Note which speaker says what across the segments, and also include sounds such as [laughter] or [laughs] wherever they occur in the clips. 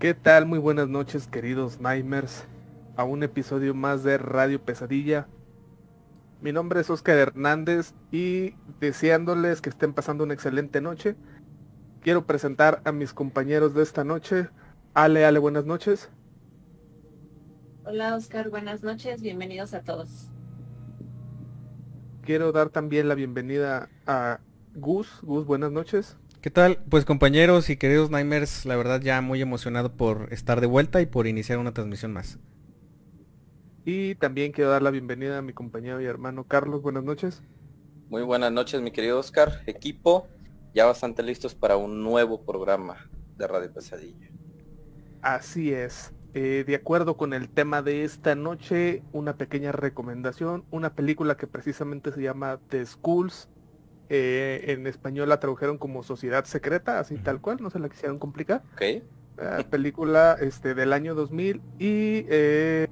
Speaker 1: ¿Qué tal? Muy buenas noches queridos Nightmares a un episodio más de Radio Pesadilla. Mi nombre es Oscar Hernández y deseándoles que estén pasando una excelente noche, quiero presentar a mis compañeros de esta noche. Ale, Ale, buenas noches.
Speaker 2: Hola Oscar, buenas noches, bienvenidos a todos.
Speaker 1: Quiero dar también la bienvenida a Gus. Gus, buenas noches.
Speaker 3: ¿Qué tal? Pues compañeros y queridos Nightmares, la verdad ya muy emocionado por estar de vuelta y por iniciar una transmisión más.
Speaker 1: Y también quiero dar la bienvenida a mi compañero y hermano Carlos. Buenas noches.
Speaker 4: Muy buenas noches, mi querido Oscar. Equipo, ya bastante listos para un nuevo programa de Radio Pesadilla.
Speaker 1: Así es. Eh, de acuerdo con el tema de esta noche, una pequeña recomendación, una película que precisamente se llama The Schools eh, en español la tradujeron como Sociedad Secreta, así tal cual, no se la quisieron complicar.
Speaker 4: Ok.
Speaker 1: película este, del año 2000 y eh,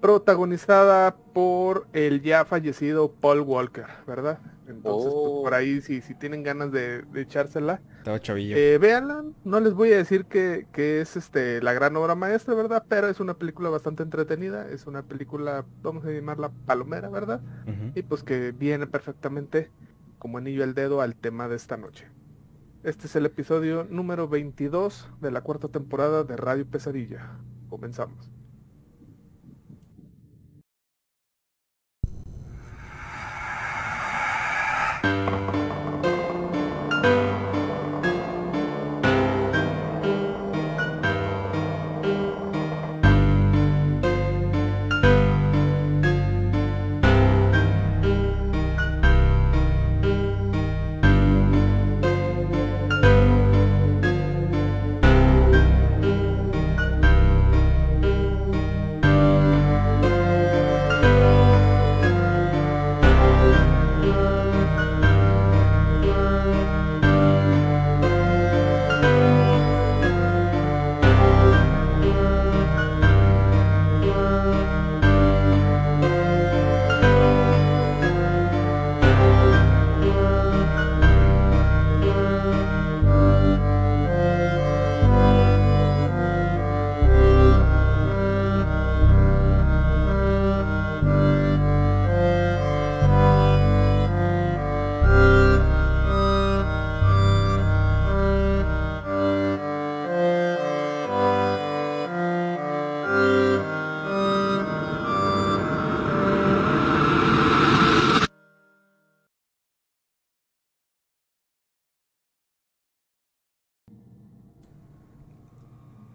Speaker 1: protagonizada por el ya fallecido Paul Walker, ¿verdad? Entonces, pues, por ahí, si, si tienen ganas de, echársela,
Speaker 3: Estaba chavillo.
Speaker 1: eh, véanla. No les voy a decir que, que es este la gran obra maestra, ¿verdad? Pero es una película bastante entretenida. Es una película, vamos a llamarla palomera, ¿verdad? Y pues que viene perfectamente como anillo al dedo al tema de esta noche. Este es el episodio número 22 de la cuarta temporada de Radio Pesadilla. Comenzamos.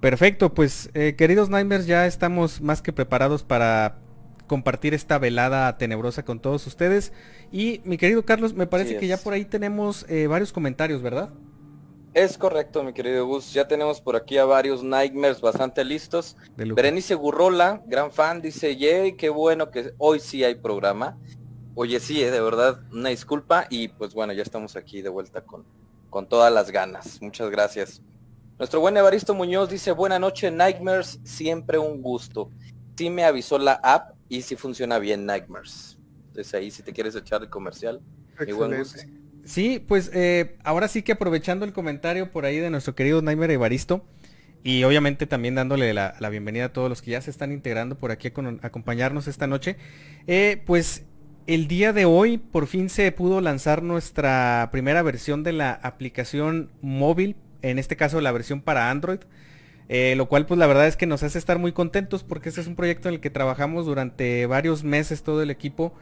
Speaker 3: Perfecto, pues eh, queridos Nightmares, ya estamos más que preparados para compartir esta velada tenebrosa con todos ustedes. Y mi querido Carlos, me parece que ya por ahí tenemos eh, varios comentarios, ¿verdad?
Speaker 4: Es correcto, mi querido Gus. Ya tenemos por aquí a varios Nightmares bastante listos. Berenice Gurrola, gran fan, dice, yay, qué bueno que hoy sí hay programa. Oye, sí, eh, de verdad, una disculpa. Y pues bueno, ya estamos aquí de vuelta con, con todas las ganas. Muchas gracias. Nuestro buen Evaristo Muñoz dice, buena noche, Nightmares, siempre un gusto. Sí me avisó la app y sí funciona bien Nightmares. Entonces ahí si te quieres echar el comercial. Mi buen Gus.
Speaker 1: Excelente.
Speaker 3: Sí, pues eh, ahora sí que aprovechando el comentario por ahí de nuestro querido Nightmare Evaristo y obviamente también dándole la, la bienvenida a todos los que ya se están integrando por aquí a con- acompañarnos esta noche, eh, pues el día de hoy por fin se pudo lanzar nuestra primera versión de la aplicación móvil, en este caso la versión para Android. eh, lo cual pues la verdad es que nos hace estar muy contentos porque este es un proyecto en el que trabajamos durante varios meses todo el equipo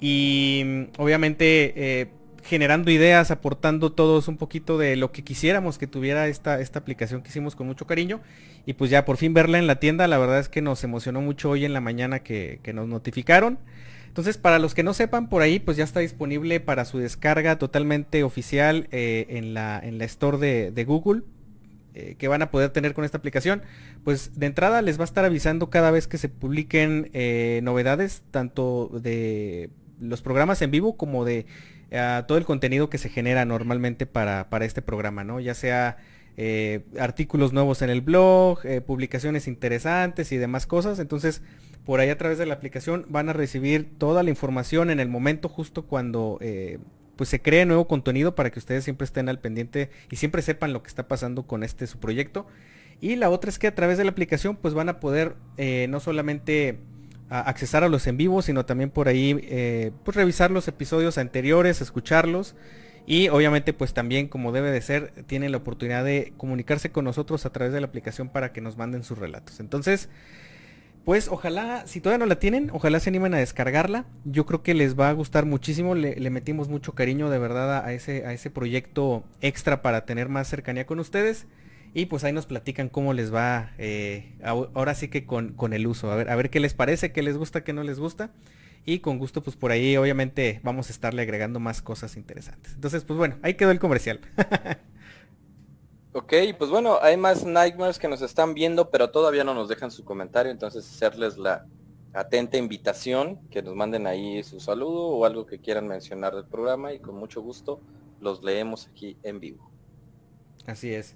Speaker 3: y mm, obviamente eh, generando ideas, aportando todos un poquito de lo que quisiéramos que tuviera esta, esta aplicación que hicimos con mucho cariño. Y pues ya por fin verla en la tienda, la verdad es que nos emocionó mucho hoy en la mañana que, que nos notificaron. Entonces, para los que no sepan, por ahí pues ya está disponible para su descarga totalmente oficial eh, en, la, en la store de, Google eh, que van a poder tener con esta aplicación. Pues de entrada les va a estar avisando cada vez que se publiquen eh, novedades, tanto de los programas en vivo como de todo el contenido que se genera normalmente para, para este programa, ¿no? Ya sea artículos nuevos en el blog, publicaciones interesantes y demás cosas. Entonces, por ahí a través de la aplicación van a recibir toda la información en el momento justo cuando eh, pues se cree nuevo contenido para que ustedes siempre estén al pendiente y siempre sepan lo que está pasando con este su proyecto. Y la otra es que a través de la aplicación pues van a poder eh, no solamente accesar a los en vivo, sino también por ahí eh, pues revisar los episodios anteriores, escucharlos. Y obviamente pues también como debe de ser, tienen la oportunidad de comunicarse con nosotros a través de la aplicación para que nos manden sus relatos. Entonces, pues ojalá, si todavía no la tienen, ojalá se animen a descargarla. Yo creo que les va a gustar muchísimo. Le, metimos mucho cariño de verdad a ese, a ese proyecto extra para tener más cercanía con ustedes. Y pues ahí nos platican cómo les va eh, ahora sí que con, con, el uso. A ver, a ver qué les parece, qué les gusta, qué no les gusta. Y con gusto pues por ahí obviamente vamos a estarle agregando más cosas interesantes. Entonces pues bueno, ahí quedó el comercial. [laughs]
Speaker 4: Ok, pues bueno, hay más Nightmares que nos están viendo, pero todavía no nos dejan su comentario, entonces hacerles la atenta invitación, que nos manden ahí su saludo o algo que quieran mencionar del programa y con mucho gusto los leemos aquí en vivo.
Speaker 3: Así es.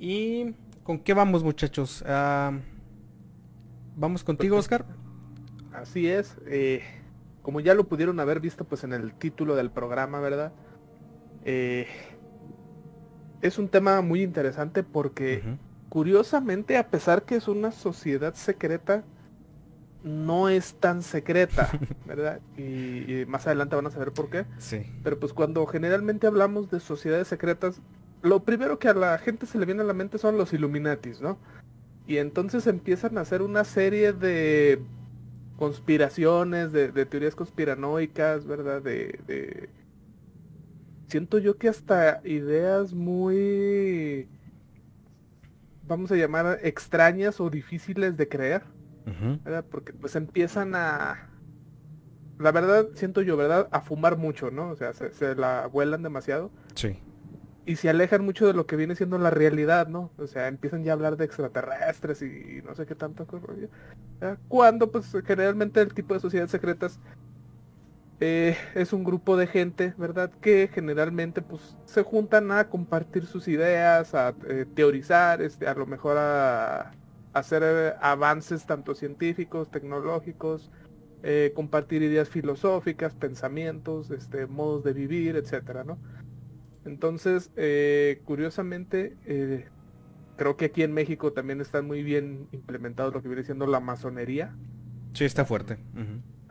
Speaker 3: ¿Y con qué vamos muchachos? Ah, ¿Vamos contigo, pues, Oscar?
Speaker 1: Así es. Eh, como ya lo pudieron haber visto pues en el título del programa, ¿verdad? Eh, es un tema muy interesante porque curiosamente, a pesar que es una sociedad secreta, no es tan secreta, [laughs] ¿verdad? Y, más adelante van a saber por qué.
Speaker 3: Sí.
Speaker 1: Pero pues cuando generalmente hablamos de sociedades secretas, lo primero que a la gente se le viene a la mente son los Illuminatis, ¿no? Y entonces empiezan a hacer una serie de conspiraciones, de, teorías conspiranoicas, ¿verdad? de siento yo que hasta ideas muy, vamos a llamar, extrañas o difíciles de creer. Porque pues empiezan a, la verdad, siento yo, ¿verdad? A fumar mucho, ¿no? O sea, se, la vuelan demasiado.
Speaker 3: Sí.
Speaker 1: Y se alejan mucho de lo que viene siendo la realidad, ¿no? O sea, empiezan ya a hablar de extraterrestres y no sé qué tanto. Cuando, pues, generalmente el tipo de sociedades secretas eh, es un grupo de gente, ¿verdad? Que generalmente pues se juntan a compartir sus ideas, a eh, teorizar, este, a lo mejor a, hacer eh, avances tanto científicos, tecnológicos, compartir ideas filosóficas, pensamientos, este, modos de vivir, etcétera, ¿no? Entonces, curiosamente, creo que aquí en México también está muy bien implementado lo que viene siendo la masonería.
Speaker 3: Sí, está fuerte.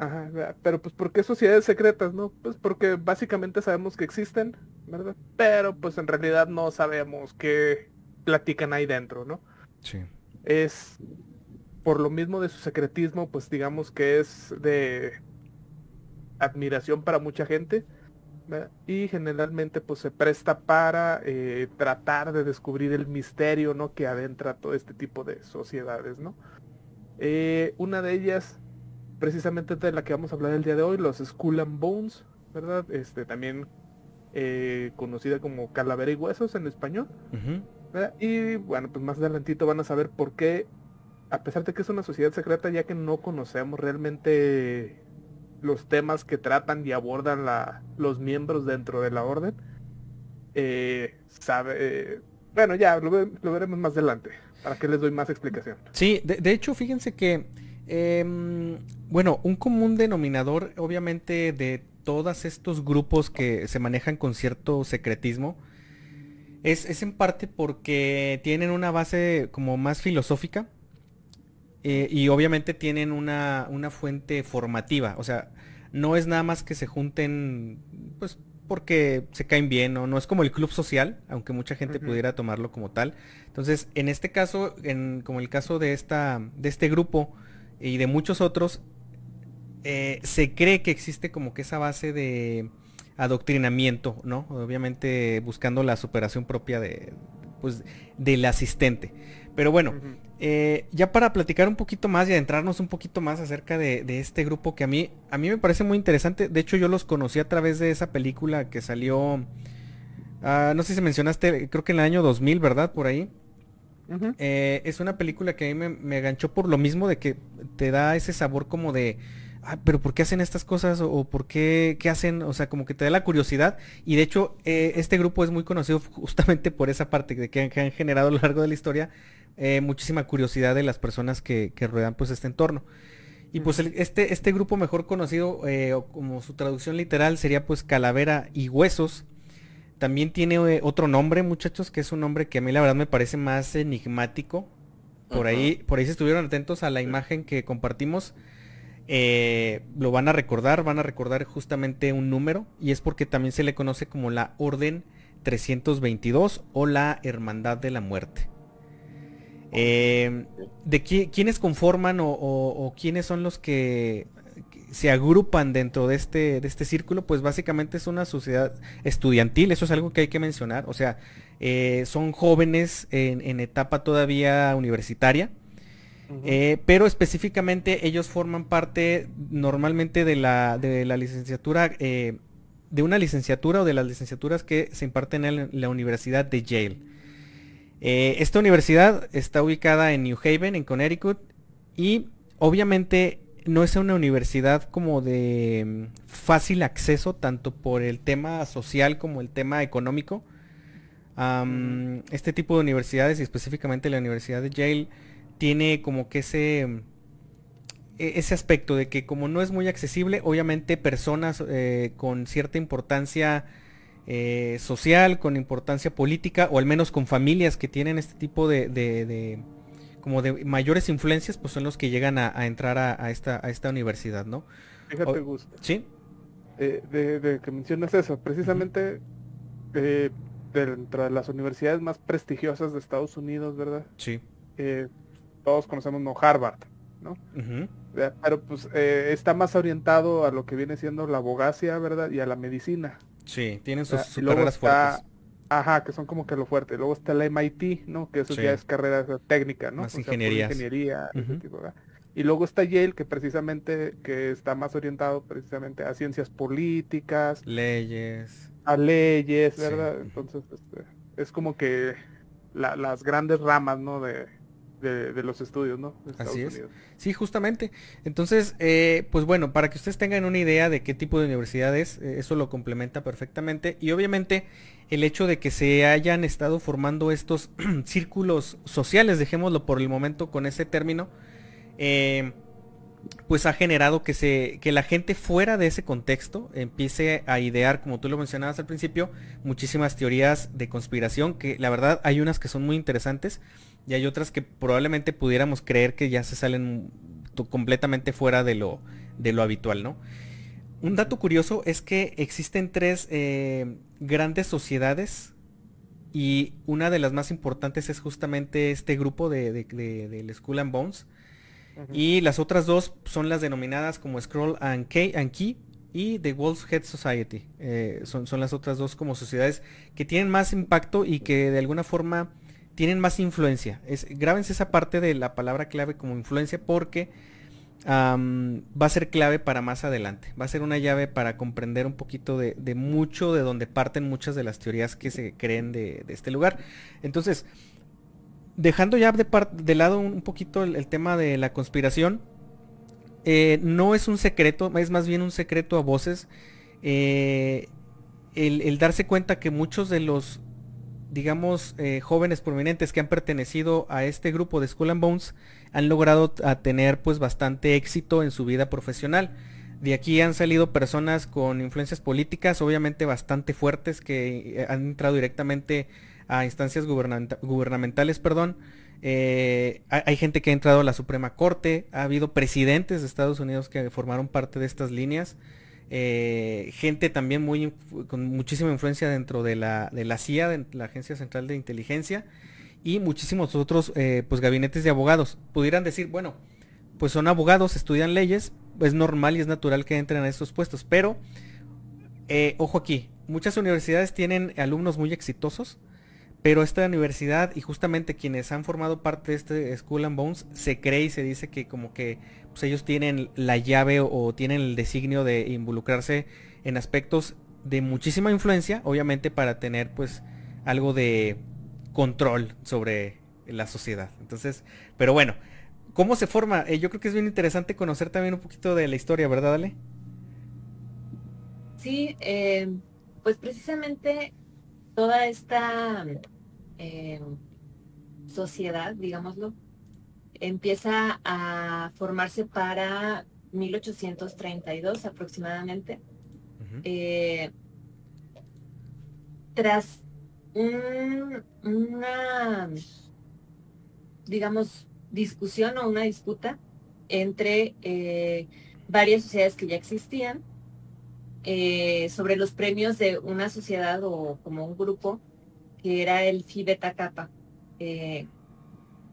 Speaker 1: Ajá, pero pues ¿por qué sociedades secretas, no? Pues porque básicamente sabemos que existen, ¿verdad? Pero pues en realidad no sabemos qué platican ahí dentro, ¿no?
Speaker 3: Sí.
Speaker 1: Es por lo mismo de su secretismo, pues digamos que es de admiración para mucha gente y generalmente pues se presta para eh, tratar de descubrir el misterio, ¿no? Que adentra todo este tipo de sociedades, ¿no? Eh, una de ellas precisamente de la que vamos a hablar el día de hoy, los Skull and Bones, ¿verdad? Este también eh, conocida como Calavera y Huesos en español. Y bueno, pues más adelantito van a saber por qué, a pesar de que es una sociedad secreta, ya que no conocemos realmente los temas que tratan y abordan la, los miembros dentro de la orden, eh, sabe, eh, bueno, ya lo, veremos más adelante, para que les doy más explicación.
Speaker 3: Sí, de hecho, fíjense que Em, bueno, un común denominador, obviamente, de todos estos grupos que se manejan con cierto secretismo, es, en parte porque tienen una base como más filosófica eh, y obviamente tienen una, fuente formativa. O sea, no es nada más que se junten, pues porque se caen bien, ¿no? no es como el club social, aunque mucha gente pudiera tomarlo como tal. Entonces, en este caso, en, como el caso de, esta, de este grupo, y de muchos otros, eh, se cree que existe como que esa base de adoctrinamiento, ¿no? Obviamente buscando la superación propia de, pues, del asistente. Pero bueno, eh, ya para platicar un poquito más y adentrarnos un poquito más acerca de, este grupo que a mí, a mí me parece muy interesante. De hecho, yo los conocí a través de esa película que salió, ah, no sé si mencionaste, creo que en el año 2000, ¿verdad? Por ahí. Eh, es una película que a mí me, me, ganchó por lo mismo de que te da ese sabor como de, ah, pero ¿por qué hacen estas cosas? O, ¿por qué, qué hacen? O sea, como que te da la curiosidad. Y de hecho, eh, este grupo es muy conocido [laughs] justamente por esa parte de que, han generado a lo largo de la historia eh, muchísima curiosidad de las personas que, que ruedan pues este entorno. Y pues este, este grupo mejor conocido, como su traducción literal, sería pues Calavera y Huesos también tiene eh, otro nombre, muchachos, que es un nombre que a mí la verdad me parece más enigmático. Por ahí, por ahí si estuvieron atentos a la imagen que compartimos, eh, lo van a recordar, van a recordar justamente un número y es porque también se le conoce como la Orden 322 o la Hermandad de la Muerte. Eh, ¿De quiénes conforman o, quiénes son los que se agrupan dentro de este, de este círculo? Pues básicamente es una sociedad estudiantil, eso es algo que hay que mencionar. O sea, eh, son jóvenes en, etapa todavía universitaria. Eh, pero específicamente ellos forman parte normalmente de la, de la licenciatura, de una licenciatura o de las licenciaturas que se imparten en la Universidad de Yale. Eh, esta universidad está ubicada en New Haven, en Connecticut, y obviamente no es una universidad como de mm, fácil acceso, tanto por el tema social como el tema económico. este tipo de universidades, y específicamente la Universidad de Yale, tiene como que ese, mm, e-, ese aspecto de que como no es muy accesible, obviamente personas eh, con cierta importancia eh, social, con importancia política, o al menos con familias que tienen este tipo de, como de mayores influencias, pues son los que llegan a, entrar a, esta, a esta universidad, ¿no?
Speaker 1: Fíjate, Gus.
Speaker 3: Sí.
Speaker 1: Eh, de, que mencionas eso, precisamente eh, dentro de las universidades más prestigiosas de Estados Unidos, ¿verdad?
Speaker 3: Sí.
Speaker 1: todos conocemos no Harvard, ¿no? Pero pues está más orientado a lo que viene siendo la abogacía, ¿verdad? Y a la medicina.
Speaker 3: Sí, tienen sus, carreras fuertes.
Speaker 1: Ajá, que son como que lo fuerte. Luego está la MIT, ¿no? Que eso ya es carrera técnica, ¿no?
Speaker 3: Más ingeniería.
Speaker 1: Y luego está Yale, que precisamente, que está más orientado precisamente a ciencias políticas.
Speaker 3: Leyes.
Speaker 1: A leyes, ¿verdad? Entonces, este, es como que las grandes ramas, ¿no? De, de, los estudios, ¿no?
Speaker 3: Así es. Sí, justamente. Entonces, eh, pues bueno, para que ustedes tengan una idea de qué tipo de universidad es, eh, eso lo complementa perfectamente. Y obviamente el hecho de que se hayan estado formando estos [clears throat] círculos sociales, dejémoslo por el momento con ese término, eh, pues ha generado que, se, que la gente fuera de ese contexto empiece a idear, como tú lo mencionabas al principio, muchísimas teorías de conspiración, que la verdad hay unas que son muy interesantes y hay otras que probablemente pudiéramos creer que ya se salen completamente fuera de lo, de lo habitual, ¿no? Un dato curioso es que existen tres eh, grandes sociedades y una de las más importantes es justamente este grupo de, de, Skull and Bones. Y las otras dos son las denominadas como Scroll and Key, and Key y The Wolf's Head Society. Eh, son, son, las otras dos como sociedades que tienen más impacto y que de alguna forma tienen más influencia. Es, grábense esa parte de la palabra clave como influencia porque va a ser clave para más adelante. Va a ser una llave para comprender un poquito de, mucho de donde parten muchas de las teorías que se creen de, este lugar. Entonces, dejando ya de, lado un poquito el, tema de la conspiración, eh, no es un secreto, es más bien un secreto a voces. Eh, el darse cuenta que muchos de los digamos, eh, jóvenes prominentes que han pertenecido a este grupo de Skull and Bones han logrado tener pues bastante éxito en su vida profesional. De aquí han salido personas con influencias políticas, obviamente bastante fuertes, que eh, han entrado directamente a instancias gubernamentales, perdón. Eh, hay gente que ha entrado a la Suprema Corte, ha habido presidentes de Estados Unidos que formaron parte de estas líneas. Eh, gente también muy con muchísima influencia dentro de la, de la CIA, de la Agencia Central de Inteligencia, y muchísimos otros eh, pues gabinetes de abogados. Pudieran decir, bueno, pues son abogados, estudian leyes, es normal y es natural que entren a estos puestos, pero eh, ojo aquí, muchas universidades tienen alumnos muy exitosos, pero esta universidad y justamente quienes han formado parte de este School and Bones se cree y se dice que como que pues ellos tienen la llave o, tienen el designio de involucrarse en aspectos de muchísima influencia, obviamente para tener pues algo de control sobre la sociedad. Entonces, pero bueno, ¿cómo se forma? Eh, yo creo que es bien interesante conocer también un poquito de la historia, ¿verdad, Ale?
Speaker 2: Sí, eh, pues precisamente toda esta eh, sociedad, digámoslo, empieza a formarse para 1832 aproximadamente. Eh, tras una, digamos, discusión o una disputa entre eh, varias sociedades que ya existían eh, sobre los premios de una sociedad o como un grupo que era el Phi Beta Kappa.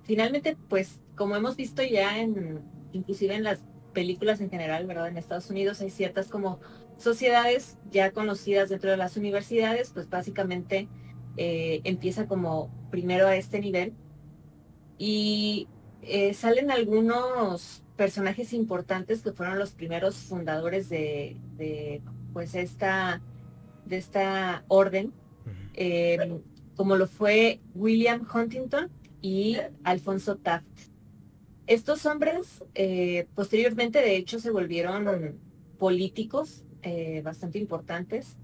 Speaker 2: Finalmente, pues, como hemos visto ya en, inclusive en las películas en general, ¿verdad? En Estados Unidos hay ciertas como sociedades ya conocidas dentro de las universidades, pues básicamente eh, empieza como primero a este nivel. Y eh, salen algunos personajes importantes que fueron los primeros fundadores de, pues esta de esta orden. Em, como lo fue William Huntington y Alfonso Taft estos hombres eh, posteriormente de hecho se volvieron políticos eh, bastante importantes.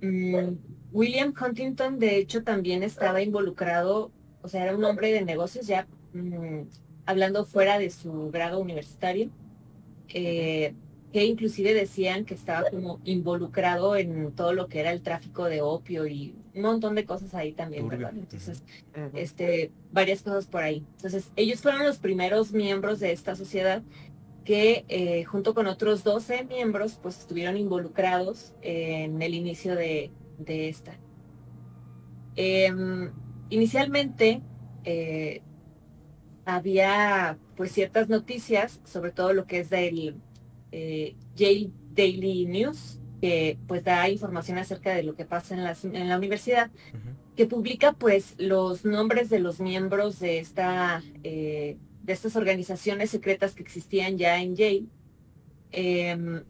Speaker 2: Mm, William Huntington, de hecho, también estaba involucrado, o sea, era un hombre de negocios ya mm, hablando fuera de su grado universitario, eh, que inclusive decían que estaba como involucrado en todo lo que era el tráfico de opio y un montón de cosas ahí también, ¿verdad? Entonces, este, varias cosas por ahí. Entonces, ellos fueron los primeros miembros de esta sociedad que eh, junto con otros 12 miembros pues estuvieron involucrados en el inicio de, esta. Em, inicialmente eh, había pues ciertas noticias, sobre todo lo que es del eh, Yale Daily News, que pues da información acerca de lo que pasa en, en la universidad, que publica pues los nombres de los miembros de esta de estas organizaciones secretas que existían ya en Yale, em,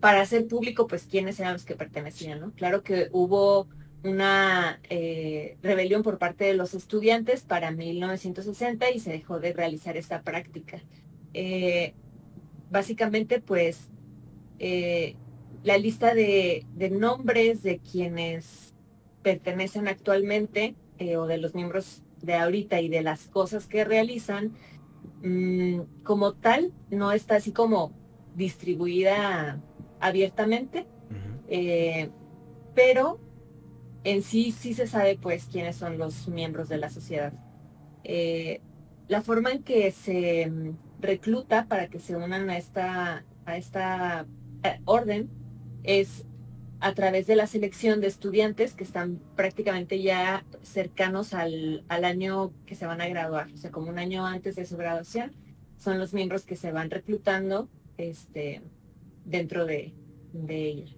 Speaker 2: para hacer público, pues, quiénes eran los que pertenecían, ¿no? Claro que hubo una eh, rebelión por parte de los estudiantes para 1960 y se dejó de realizar esta práctica. Eh, básicamente, pues, eh, la lista de, de, nombres de quienes pertenecen actualmente o de los miembros de ahorita y de las cosas que realizan, mm, como tal, no está así como distribuida abiertamente, eh, pero en sí sí se sabe pues quiénes son los miembros de la sociedad. Eh, la forma en que se mm, recluta para que se unan a esta, a esta eh, orden es a través de la selección de estudiantes que están prácticamente ya cercanos al, año que se van a graduar, o sea, como un año antes de su graduación, son los miembros que se van reclutando este, dentro de, ella.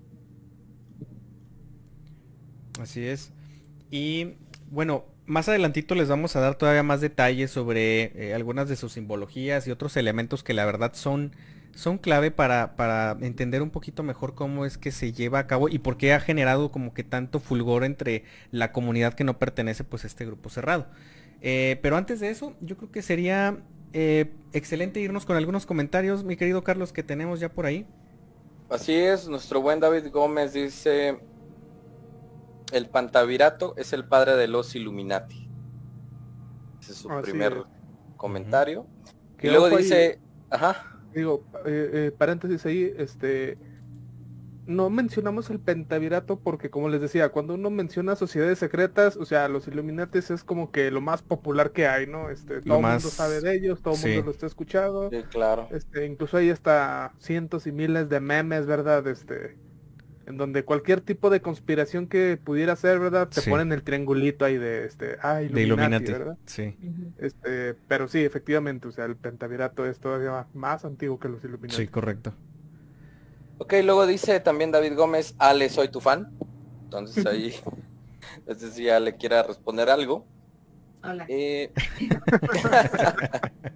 Speaker 3: Así es. Y bueno, más adelantito les vamos a dar todavía más detalles sobre eh, algunas de sus simbologías y otros elementos que la verdad son son clave para, para, entender un poquito mejor cómo es que se lleva a cabo y por qué ha generado como que tanto fulgor entre la comunidad que no pertenece pues a este grupo cerrado. Eh, pero antes de eso, yo creo que sería eh, excelente irnos con algunos comentarios, mi querido Carlos, que tenemos ya por ahí.
Speaker 4: Así es, nuestro buen David Gómez dice, el Pantavirato es el padre de los Illuminati. Ese es su primer comentario. Y luego dice, ajá
Speaker 1: digo, eh, eh, paréntesis ahí, este, no mencionamos el pentavirato porque como les decía, cuando uno menciona sociedades secretas, o sea, los Illuminates es como que lo más popular que hay, ¿no? Este, todo el mundo sabe de ellos, todo el mundo lo está escuchando.
Speaker 4: Sí, claro.
Speaker 1: Este, incluso hay hasta cientos y miles de memes, ¿verdad? Este, en donde cualquier tipo de conspiración que pudiera ser, ¿verdad? Te ponen el triangulito ahí de este, ah, Illuminati, ¿verdad?
Speaker 3: Sí.
Speaker 1: Este, pero sí, efectivamente, o sea, el pentavirato es todavía más antiguo que los Illuminati.
Speaker 3: Sí, correcto.
Speaker 4: Ok, luego dice también David Gómez, Ale, soy tu fan. Entonces ahí, [laughs] no sé si ya le quiera responder algo.
Speaker 2: Hola.
Speaker 4: Eh, [laughs]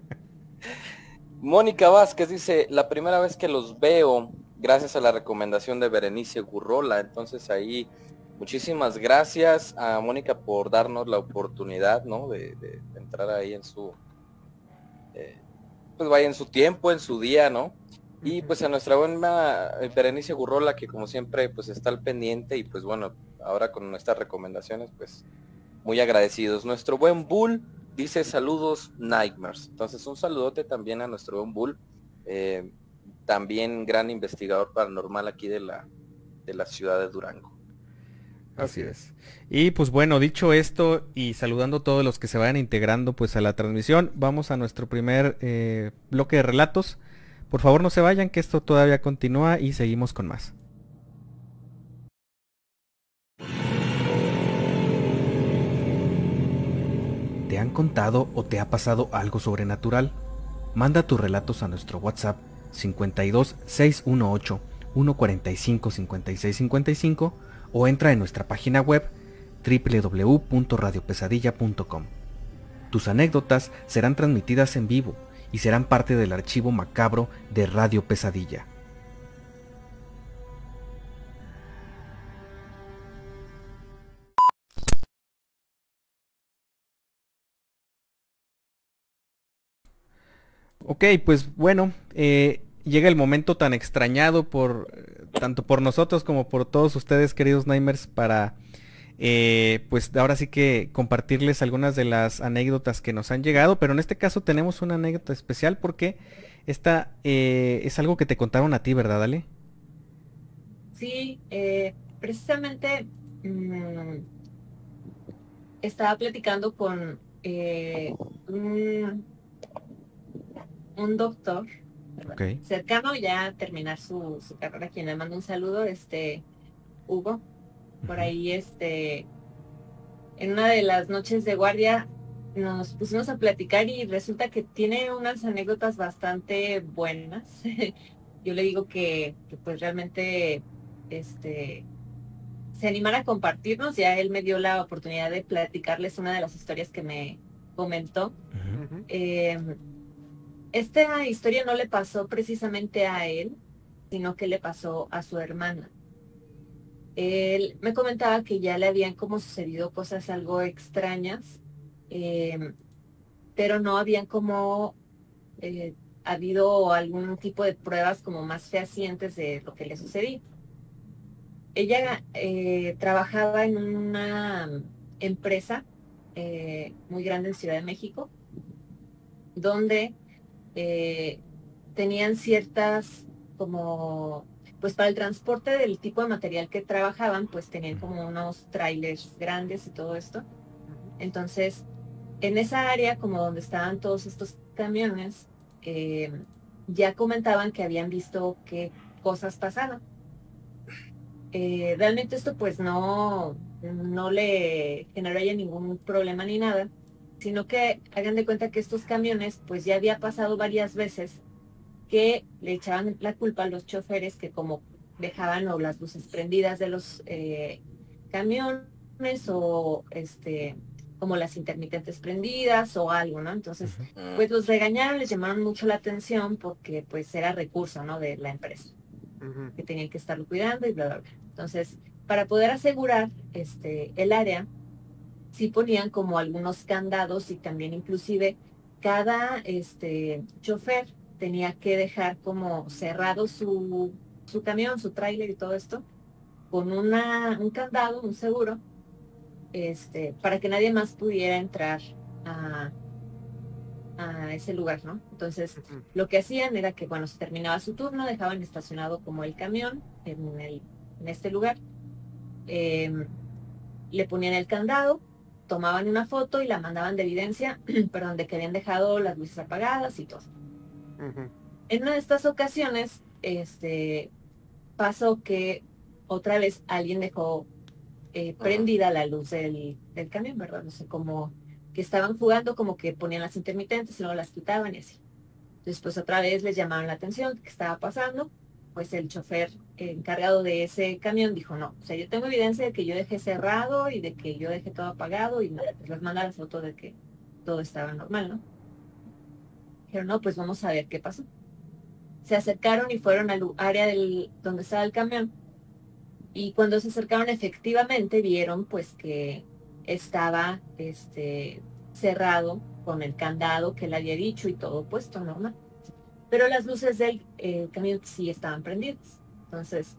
Speaker 4: Mónica Vázquez dice, la primera vez que los veo gracias a la recomendación de Berenice Gurrola. Entonces ahí muchísimas gracias a Mónica por darnos la oportunidad, ¿no? De, entrar ahí en su, eh, pues vaya en su tiempo, en su día, ¿no? Y pues a nuestra buena eh, Berenice Gurrola, que como siempre pues está al pendiente y pues bueno, ahora con nuestras recomendaciones pues muy agradecidos. Nuestro buen Bull dice saludos Nightmares. Entonces un saludote también a nuestro buen Bull. Eh, también gran investigador paranormal aquí de la, de la ciudad de Durango.
Speaker 3: Así es. Y pues bueno, dicho esto y saludando a todos los que se vayan integrando pues a la transmisión, vamos a nuestro primer eh, bloque de relatos. Por favor no se vayan que esto todavía continúa y seguimos con más. ¿Te han contado o te ha pasado algo sobrenatural? Manda tus relatos a nuestro WhatsApp 52 618 145 56 55 o entra en nuestra página web www.radiopesadilla.com. Tus anécdotas serán transmitidas en vivo y serán parte del archivo macabro de Radio Pesadilla. Ok, pues bueno, eh, llega el momento tan extrañado por tanto por nosotros como por todos ustedes, queridos Nimers, para eh, pues ahora sí que compartirles algunas de las anécdotas que nos han llegado, pero en este caso tenemos una anécdota especial porque esta eh, es algo que te contaron a ti, ¿verdad, Ale?
Speaker 2: Sí, precisamente mm, estaba platicando con un, un doctor cercano ya a terminar su, carrera, quien le mando un saludo, este, Hugo, por ahí, este, en una de las noches de guardia nos pusimos a platicar y resulta que tiene unas anécdotas bastante buenas. [laughs] Yo le digo que, pues realmente, este, se animara a compartirnos, ya él me dio la oportunidad de platicarles una de las historias que me comentó. Esta historia no le pasó precisamente a él, sino que le pasó a su hermana. Él me comentaba que ya le habían como sucedido cosas algo extrañas, em, pero no habían como eh, habido algún tipo de pruebas como más fehacientes de lo que le sucedía. Ella eh, trabajaba en una empresa eh, muy grande en Ciudad de México, donde eh, tenían ciertas como, pues para el transporte del tipo de material que trabajaban, pues tenían como unos trailers grandes y todo esto. Entonces, en esa área, como donde estaban todos estos camiones, eh, ya comentaban que habían visto qué cosas pasaban. Eh, realmente esto pues no, no le generó ningún problema ni nada, sino que hagan de cuenta que estos camiones, pues ya había pasado varias veces que le echaban la culpa a los choferes que como dejaban o las luces prendidas de los eh, camiones o este como las intermitentes prendidas o algo, ¿no? Entonces, pues los regañaron, les llamaron mucho la atención porque pues era recurso, ¿no? De la empresa, que tenían que estarlo cuidando y bla, bla, bla. Entonces, para poder asegurar este, el área, sí ponían como algunos candados y también inclusive cada este chofer tenía que dejar como cerrado su, su camión, su tráiler y todo esto, con una, un candado, un seguro, este, para que nadie más pudiera entrar a, a ese lugar, ¿no? Entonces, lo que hacían era que cuando se terminaba su turno, dejaban estacionado como el camión en, el, en este lugar, em, le ponían el candado, tomaban una foto y la mandaban de evidencia, [clears throat] perdón, de que habían dejado las luces apagadas y todo. En una de estas ocasiones, este, pasó que otra vez alguien dejó eh, prendida la luz del, del, camión, ¿verdad? No sé, como que estaban jugando, como que ponían las intermitentes y luego las quitaban y así. Después otra vez les llamaron la atención, ¿qué estaba pasando? pues el chofer encargado de ese camión dijo, no, o sea, yo tengo evidencia de que yo dejé cerrado y de que yo dejé todo apagado y pues les manda la foto de que todo estaba normal, ¿no? Dijeron, no, pues vamos a ver qué pasó. Se acercaron y fueron al área del, donde estaba el camión y cuando se acercaron efectivamente vieron pues que estaba este, cerrado con el candado que le había dicho y todo puesto normal pero las luces del eh, camión sí estaban prendidas. Entonces,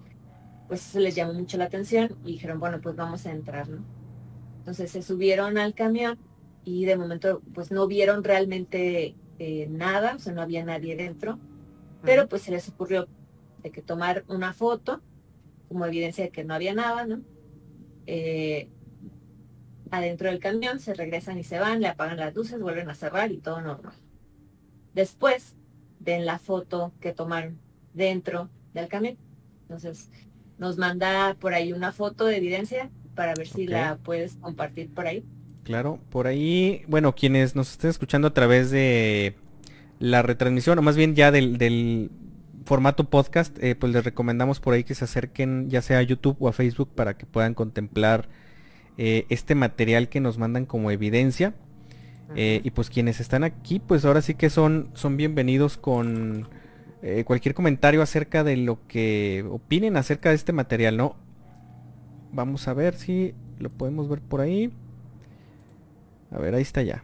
Speaker 2: pues eso les llamó mucho la atención y dijeron, bueno, pues vamos a entrar, ¿no? Entonces se subieron al camión y de momento pues no vieron realmente eh, nada, o sea, no había nadie dentro, pero pues se les ocurrió de que tomar una foto como evidencia de que no había nada, ¿no? eh, adentro del camión, se regresan y se van, le apagan las luces, vuelven a cerrar y todo normal. Después ven la foto que tomaron dentro del camión. Entonces, nos manda por ahí una foto de evidencia para ver si la puedes compartir por ahí.
Speaker 3: Claro, por ahí, bueno, quienes nos estén escuchando a través de la retransmisión, o más bien ya del, formato podcast, eh, pues les recomendamos por ahí que se acerquen ya sea a YouTube o a Facebook para que puedan contemplar eh, este material que nos mandan como evidencia. Eh, y pues quienes están aquí, pues ahora sí que son, son bienvenidos con eh, cualquier comentario acerca de lo que opinen acerca de este material, ¿no? Vamos a ver si lo podemos ver por ahí. A ver, ahí está ya.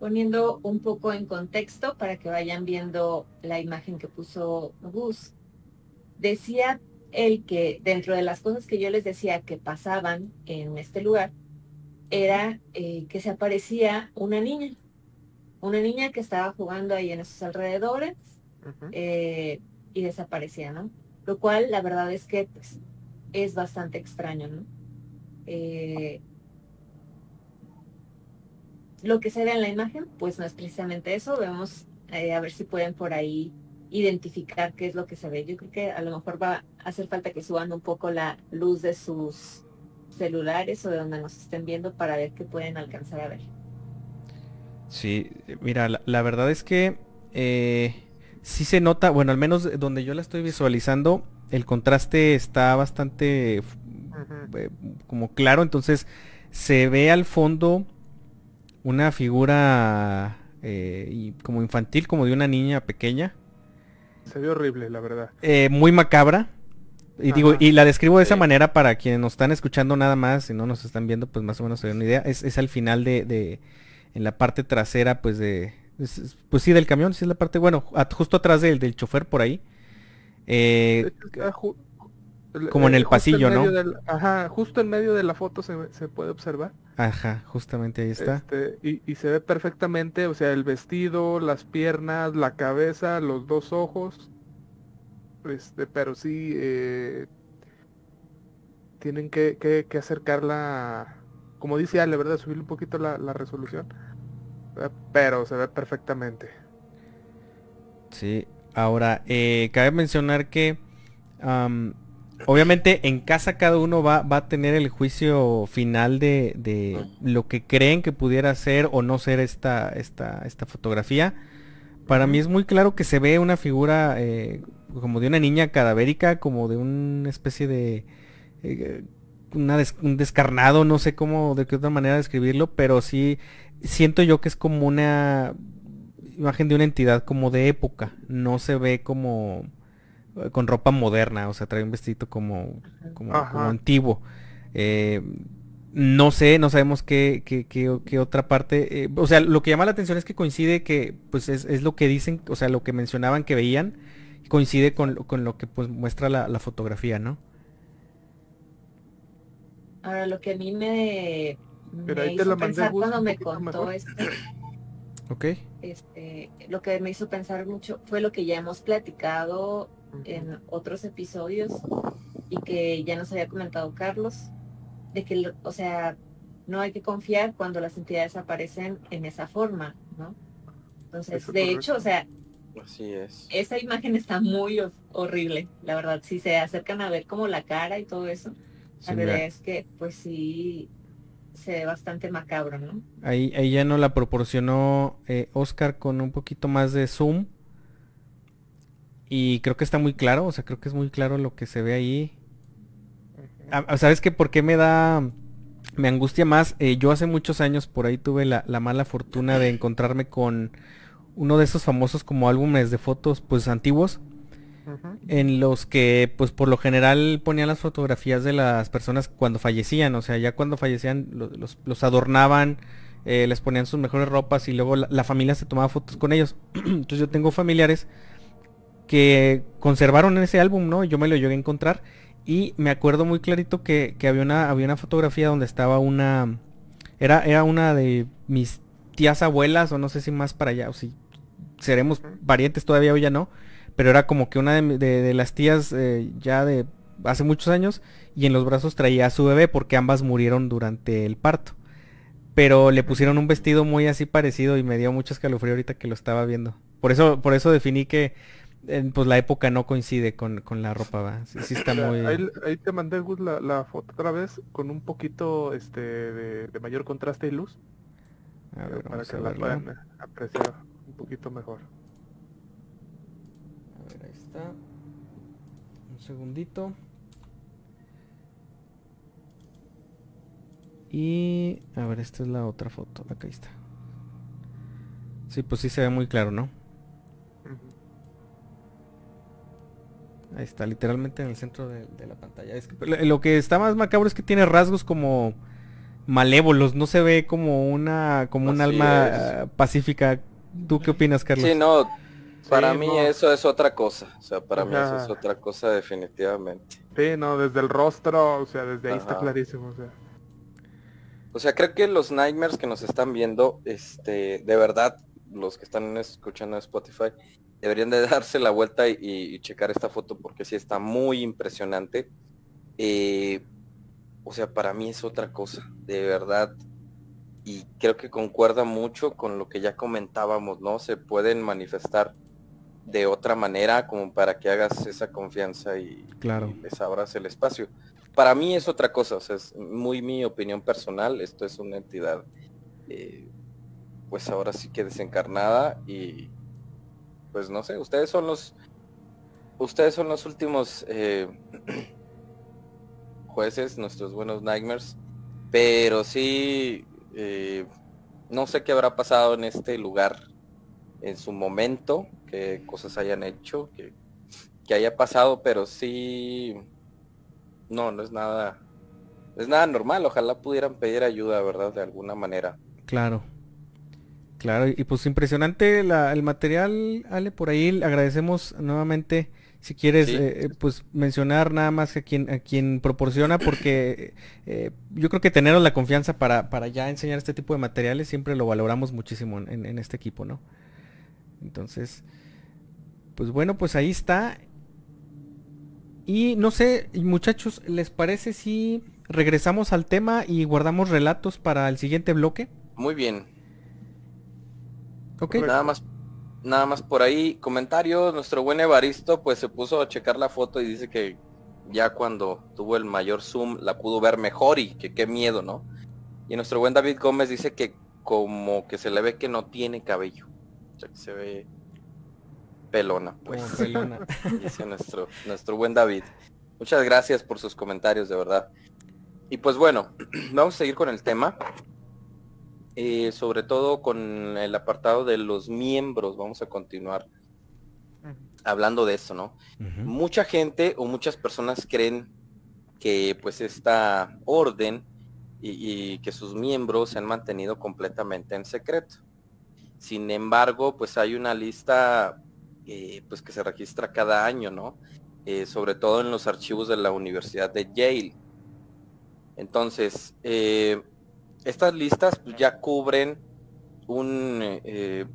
Speaker 2: Poniendo un poco en contexto para que vayan viendo la imagen que puso Gus. Decía él que dentro de las cosas que yo les decía que pasaban en este lugar, era eh, que se aparecía una niña una niña que estaba jugando ahí en esos alrededores eh, y desaparecía, ¿no? Lo cual la verdad es que pues, es bastante extraño, ¿no? Eh, lo que se ve en la imagen, pues no es precisamente eso. Vemos eh, a ver si pueden por ahí identificar qué es lo que se ve. Yo creo que a lo mejor va a hacer falta que suban un poco la luz de sus celulares o de donde nos estén viendo para ver qué pueden alcanzar a ver.
Speaker 3: Sí, mira, la, verdad es que eh, sí se nota, bueno, al menos donde yo la estoy visualizando, el contraste está bastante eh, como claro, entonces se ve al fondo una figura eh, como infantil, como de una niña pequeña.
Speaker 1: Se ve horrible, la verdad.
Speaker 3: muy macabra. Y digo, y la describo de esa manera para quienes nos están escuchando nada más y no nos están viendo, pues más o menos se una idea. Es, es al final de, en la parte trasera, pues de, pues sí, del camión, sí es la parte, bueno, justo atrás del, del chofer por ahí. Eh, como en el pasillo, ¿no?
Speaker 1: ajá, justo en medio de la foto se, se puede observar.
Speaker 3: Ajá, justamente ahí está.
Speaker 1: Este, y, y, se ve perfectamente, o sea, el vestido, las piernas, la cabeza, los dos ojos. Este, pero sí, eh, tienen que, que, que acercarla como dice Ale, ¿verdad? Subir un poquito la, resolución. Pero se ve perfectamente.
Speaker 3: Sí, ahora, eh, cabe mencionar que obviamente en casa cada uno va, va, a tener el juicio final de, de, lo que creen que pudiera ser o no ser esta, esta, esta fotografía. Para mí es muy claro que se ve una figura eh, como de una niña cadavérica, como de una especie de... Eh, un descarnado, no sé cómo, de qué otra manera describirlo, pero sí siento yo que es como una imagen de una entidad como de época, no se ve como eh, con ropa moderna, o sea, trae un vestido como, como, antiguo. Eh, no sé, no sabemos qué, qué, qué, otra parte. Eh, o sea, lo que llama la atención es que coincide que, pues es, lo que dicen, o sea, lo que mencionaban que veían, coincide con, con lo que pues muestra la, la fotografía, ¿no?
Speaker 2: Ahora, lo que a mí me, hizo pensar cuando me contó esto, [coughs]
Speaker 3: ok.
Speaker 2: Este, lo que me hizo pensar mucho fue lo que ya hemos platicado en otros episodios y que ya nos había comentado Carlos, de que, o sea, no hay que confiar cuando las entidades aparecen en esa forma, ¿no? Entonces, de hecho, o sea,
Speaker 4: Así es.
Speaker 2: Esa imagen está muy horrible, la verdad. Si se acercan a ver como la cara y todo eso, la verdad es que, pues sí, se ve bastante macabro, ¿no?
Speaker 3: Ahí, ahí ya no la proporcionó eh, Oscar con un poquito más de zoom. Y creo que está muy claro, o sea, creo que es muy claro lo que se ve ahí. Ah, ¿Sabes qué? ¿Por qué me da, me angustia más? Eh, yo hace muchos años por ahí tuve la, la, mala fortuna de encontrarme con uno de esos famosos como álbumes de fotos pues antiguos en los que pues por lo general ponían las fotografías de las personas cuando fallecían, o sea, ya cuando fallecían los, adornaban, eh, les ponían sus mejores ropas y luego la, familia se tomaba fotos con ellos. [clears throat] Entonces yo tengo familiares que conservaron ese álbum, ¿no? Yo me lo llegué a encontrar y me acuerdo muy clarito que, había, una, había una fotografía donde estaba una... Era, era una de mis tías abuelas o no sé si más para allá o si seremos parientes todavía o ya no pero era como que una de, las tías eh, ya de hace muchos años y en los brazos traía a su bebé porque ambas murieron durante el parto. Pero le pusieron un vestido muy así parecido y me dio mucho escalofrío ahorita que lo estaba viendo. Por eso, por eso definí que pues la época no coincide con, la ropa, ¿va? Sí, está muy...
Speaker 1: Ahí, te mandé Gus la, foto otra vez con un poquito este de, mayor contraste y luz. para que la puedan apreciar un poquito mejor.
Speaker 3: Está. Un segundito. Y a ver, esta es la otra foto. Acá está. Sí, pues sí se ve muy claro, ¿no? Ahí está, literalmente en el centro de, la pantalla. lo que está más macabro es que tiene rasgos como malévolos, no se ve como una como un alma pacífica. ¿Tú qué opinas, Carlos?
Speaker 4: Sí, no, para mí eso es otra cosa, o sea, para mí eso es otra cosa definitivamente.
Speaker 1: Sí, no, desde el rostro, o sea, desde ahí está clarísimo, o sea.
Speaker 4: O sea, creo que los nightmares que nos están viendo, este, de verdad, los que están escuchando Spotify, deberían de [laughs] darse la vuelta y, checar esta foto porque sí está muy impresionante. Eh, o sea, para mí es otra cosa, de verdad. Y creo que concuerda mucho con lo que ya comentábamos, ¿no? Se pueden manifestar de otra manera como para que hagas esa confianza y,
Speaker 3: claro.
Speaker 4: les abras el espacio. Para mí es otra cosa, o sea, es muy mi opinión personal. Esto es una entidad, eh, pues ahora sí que desencarnada y pues no sé, ustedes son los, ustedes son los últimos eh, [clears throat] jueces, nuestros buenos nightmares, pero sí, eh, no sé qué habrá pasado en este lugar en su momento, qué cosas hayan hecho, que, que haya pasado, pero sí, no, no es nada, no es nada normal, ojalá pudieran pedir ayuda, ¿verdad? De alguna manera.
Speaker 3: Claro. Claro, y pues impresionante el material, Ale, por ahí agradecemos nuevamente, si quieres, eh, eh, pues mencionar nada más a quien, a quien proporciona, porque eh, yo creo que tener la confianza para, para ya enseñar este tipo de materiales siempre lo valoramos muchísimo en, en este equipo, ¿no? Entonces, pues bueno, pues ahí está. Y no sé, muchachos, ¿les parece si regresamos al tema y guardamos relatos para el siguiente bloque?
Speaker 4: Muy bien, Nada más, nada más por ahí. Comentarios, nuestro buen Evaristo pues se puso a checar la foto y dice que ya cuando tuvo el mayor zoom la pudo ver mejor y que qué miedo, ¿no? Y nuestro buen David Gómez dice que como que se le ve que no tiene cabello. Que se ve pelona, pues. pelona. [laughs] dice nuestro, nuestro buen David. Muchas gracias por sus comentarios, de verdad. Y pues bueno, [clears throat] vamos a seguir con el tema. Eh, sobre todo con el apartado de los miembros, vamos a continuar hablando de eso, ¿no? Mucha gente o muchas personas creen que pues esta orden y, que sus miembros se han mantenido completamente en secreto. Sin embargo, pues hay una lista eh, pues que se registra cada año, ¿no? Eh, sobre todo en los archivos de la Universidad de Yale. Entonces, estas listas pues, ya cubren un, eh,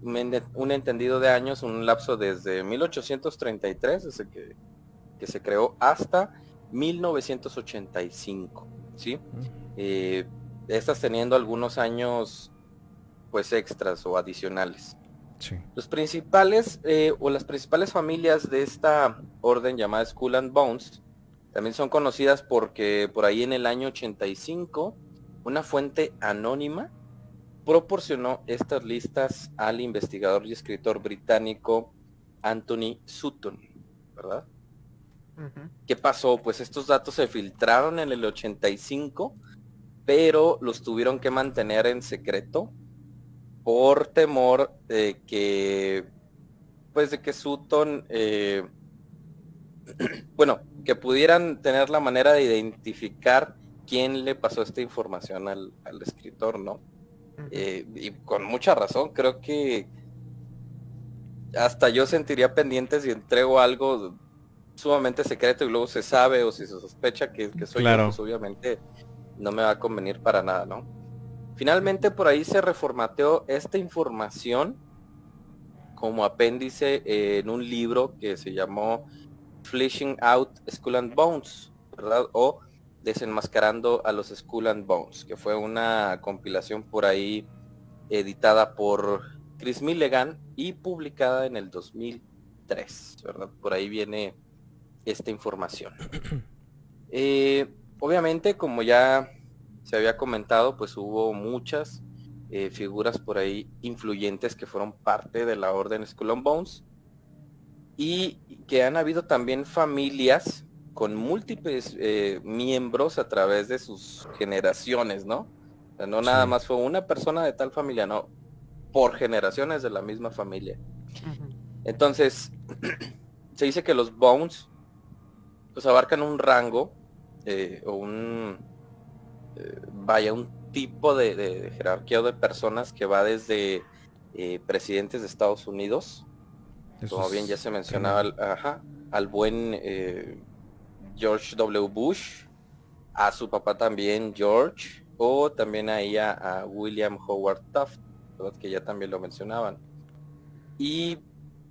Speaker 4: un, entendido de años, un lapso desde 1833, desde que, que se creó, hasta 1985, ¿sí? Eh, estas teniendo algunos años pues extras o adicionales. Los principales eh, o las principales familias de esta orden llamada Skull and Bones también son conocidas porque por ahí en el año 85 una fuente anónima proporcionó estas listas al investigador y escritor británico Anthony Sutton, ¿verdad? ¿Qué pasó? Pues estos datos se filtraron en el 85, pero los tuvieron que mantener en secreto por temor de que, pues de que Sutton, eh, [clears throat] bueno, que pudieran tener la manera de identificar quién le pasó esta información al, escritor, ¿no? Eh, y con mucha razón, creo que hasta yo sentiría pendiente si entrego algo sumamente secreto y luego se sabe o si se sospecha que, soy yo, pues obviamente no me va a convenir para nada, ¿no? Finalmente por ahí se reformateó esta información como apéndice en un libro que se llamó Fleshing Out Skull and Bones ¿verdad? O Desenmascarando a los Skull and Bones, que fue una compilación por ahí editada por Chris Milligan y publicada en el 2003, ¿verdad? Por ahí viene esta información. [clears throat] Eh, obviamente, como ya se había comentado, pues hubo muchas eh, figuras por ahí influyentes que fueron parte de la orden Skull and Bones y que han habido también familias con múltiples eh, miembros a través de sus generaciones, ¿no? no nada más fue una persona de tal familia, no, por generaciones de la misma familia. Entonces, [clears throat] se dice que los Bones pues abarcan un rango eh, o un eh, vaya un tipo de, jerarquía de personas que va desde presidentes de Estados Unidos, como bien ya se mencionaba, al buen George W. Bush, a su papá también George, o también ahí a, William Howard Taft, que ya también lo mencionaban. Y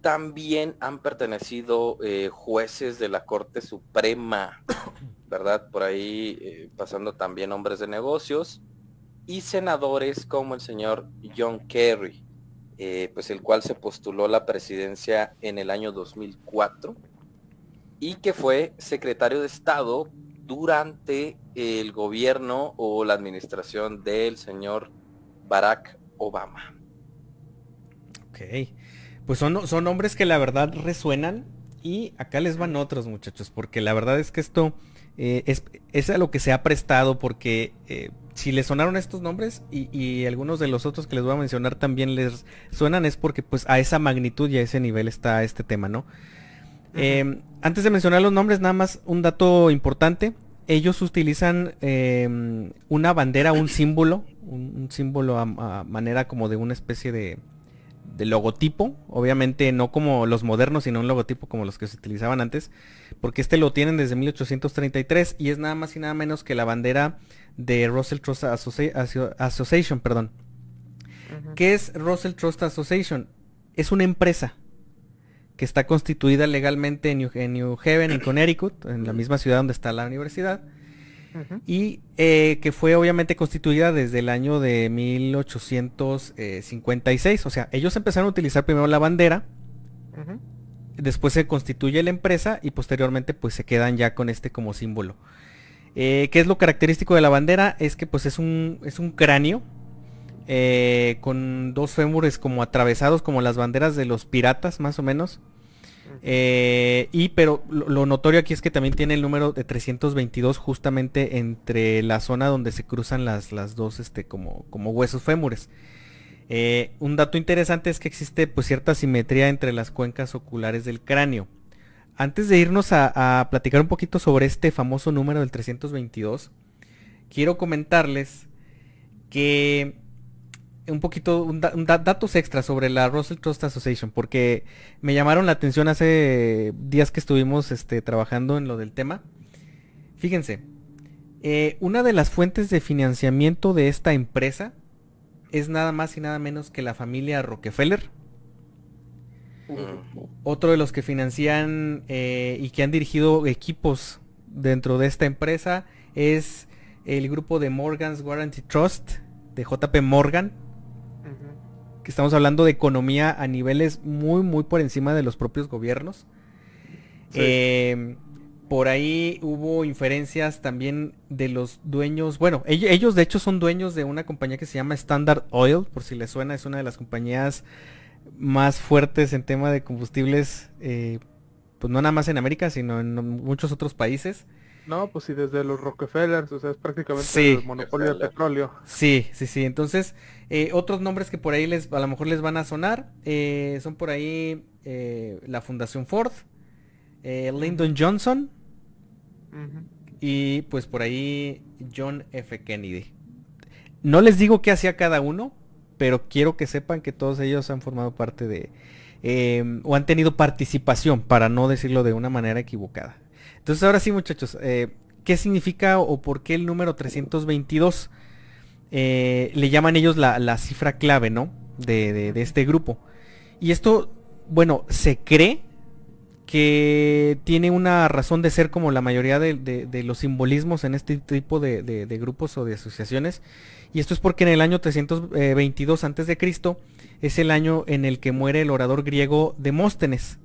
Speaker 4: también han pertenecido eh, jueces de la Corte Suprema, [coughs] ¿verdad? Por ahí eh, pasando también hombres de negocios y senadores como el señor John Kerry, eh, pues el cual se postuló la presidencia en el año 2004 y que fue secretario de Estado durante el gobierno o la administración del señor Barack Obama.
Speaker 3: Ok, pues son, son nombres que la verdad resuenan y acá les van otros muchachos, porque la verdad es que esto eh, es, a lo que se ha prestado, porque eh, si les sonaron estos nombres y, y, algunos de los otros que les voy a mencionar también les suenan, es porque pues a esa magnitud y a ese nivel está este tema, ¿no? Em, antes de mencionar los nombres, nada más un dato importante. Ellos utilizan em, una bandera, un símbolo, un, símbolo a, manera como de una especie de, logotipo. Obviamente no como los modernos, sino un logotipo como los que se utilizaban antes. Porque este lo tienen desde 1833 y es nada más y nada menos que la bandera de Russell Trust Association. Perdón. ¿Qué es Russell Trust Association? Es una empresa que está constituida legalmente en New, Haven, en Connecticut, en la misma ciudad donde está la universidad, y eh, que fue obviamente constituida desde el año de 1856. O sea, ellos empezaron a utilizar primero la bandera, después se constituye la empresa y posteriormente pues se quedan ya con este como símbolo. Eh, ¿Qué es lo característico de la bandera? Es que pues es un, es un cráneo eh, con dos fémures como atravesados como las banderas de los piratas más o menos. Eh, y pero lo, notorio aquí es que también tiene el número de 322 justamente entre la zona donde se cruzan las, las dos este, como, como huesos fémures. Eh, un dato interesante es que existe pues cierta simetría entre las cuencas oculares del cráneo. Antes de irnos a, a platicar un poquito sobre este famoso número del 322, quiero comentarles que un poquito, un datos extras sobre la Russell Trust Association, porque me llamaron la atención hace días que estuvimos este, trabajando en lo del tema. Fíjense, eh, una de las fuentes de financiamiento de esta empresa es nada más y nada menos que la familia Rockefeller. Otro de los que financian eh, y que han dirigido equipos dentro de esta empresa es el grupo de Morgan's Guarantee Trust de JP Morgan, que estamos hablando de economía a niveles muy, muy por encima de los propios gobiernos. Em, por ahí hubo inferencias también de los dueños, bueno, ellos, de hecho son dueños de una compañía que se llama Standard Oil, por si les suena, es una de las compañías más fuertes en tema de combustibles, eh, pues no nada más en América, sino en muchos otros países.
Speaker 1: No, pues sí, desde los Rockefellers, o sea, es prácticamente el monopolio de petróleo.
Speaker 3: Sí, sí, sí. Entonces, eh, otros nombres que por ahí les, a lo mejor les van a sonar, eh, son por ahí eh, la Fundación Ford, Lyndon Johnson, y pues por ahí John F. Kennedy. No les digo qué hacía cada uno, pero quiero que sepan que todos ellos han formado parte de, o han tenido participación, para no decirlo de una manera equivocada. Entonces ahora sí muchachos, eh, ¿qué significa o por qué el número 322? Eh, le llaman ellos la, cifra clave, ¿no? De, este grupo. Y esto, bueno, se cree que tiene una razón de ser como la mayoría de, los simbolismos en este tipo de, grupos o de asociaciones. Y esto es porque en el año 322 a.C. es el año en el que muere el orador griego Demóstenes.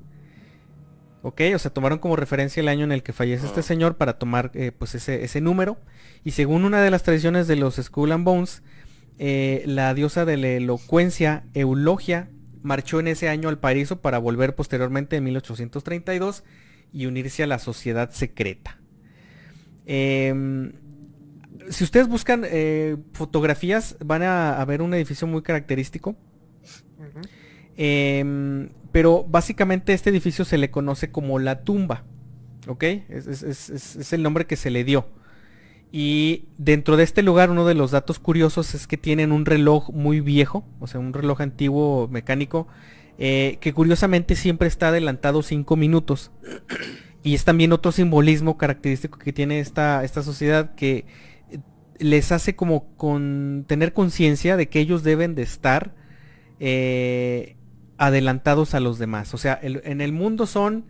Speaker 3: ¿Ok? O sea, tomaron como referencia el año en el que fallece este señor para tomar eh, pues ese, ese, número. Y según una de las tradiciones de los Skull and Bones, eh, la diosa de la elocuencia, Eulogia, marchó en ese año al Paraíso para volver posteriormente en 1832 y unirse a la sociedad secreta. Em, si ustedes buscan eh, fotografías, van a, ver un edificio muy característico. Em, pero básicamente este edificio se le conoce como la tumba. ¿Ok? Es, el nombre que se le dio. Y dentro de este lugar uno de los datos curiosos es que tienen un reloj muy viejo, o sea, un reloj antiguo mecánico, eh, que curiosamente siempre está adelantado 5 minutos. Y es también otro simbolismo característico que tiene esta, esta sociedad que les hace como con tener conciencia de que ellos deben de estar eh, adelantados a los demás. O sea, en el mundo son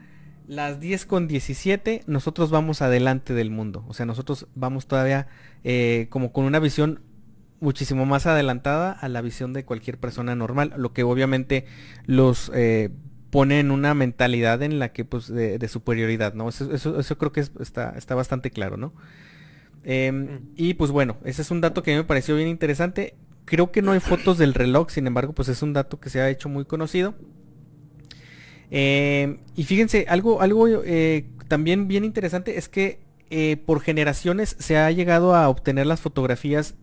Speaker 3: las 10 con 17, nosotros vamos adelante del mundo. O sea, nosotros vamos todavía eh, como con una visión muchísimo más adelantada a la visión de cualquier persona normal, lo que obviamente los eh, pone en una mentalidad en la que pues de, superioridad, ¿no? Eso, eso, creo que está, está bastante claro, ¿no? Em, mm. y pues bueno, ese es un dato que a mí me pareció bien interesante. Creo que no hay fotos del reloj, sin embargo, pues es un dato que se ha hecho muy conocido. Eh, y fíjense, algo, algo eh, también bien interesante es que eh, por generaciones se ha llegado a obtener las fotografías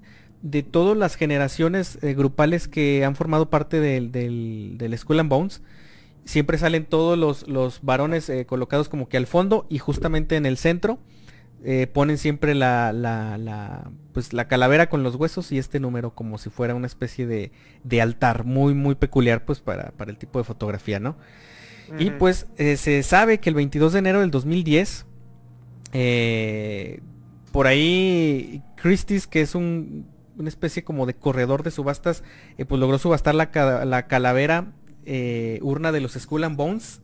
Speaker 3: de todas las generaciones grupales que han formado parte del, del, Skull and Bones. Siempre salen todos los, los varones colocados como que al fondo y justamente en el centro ponen siempre la, la, la, pues la calavera con los huesos y este número como si fuera una especie de, de altar muy muy peculiar pues para, para el tipo de fotografía, ¿no? Y pues eh, se sabe que el 22 de enero del 2010, eh, por ahí Christie's, que es un, una especie como de corredor de subastas, eh, pues logró subastar la, la calavera urna de los Skull and Bones.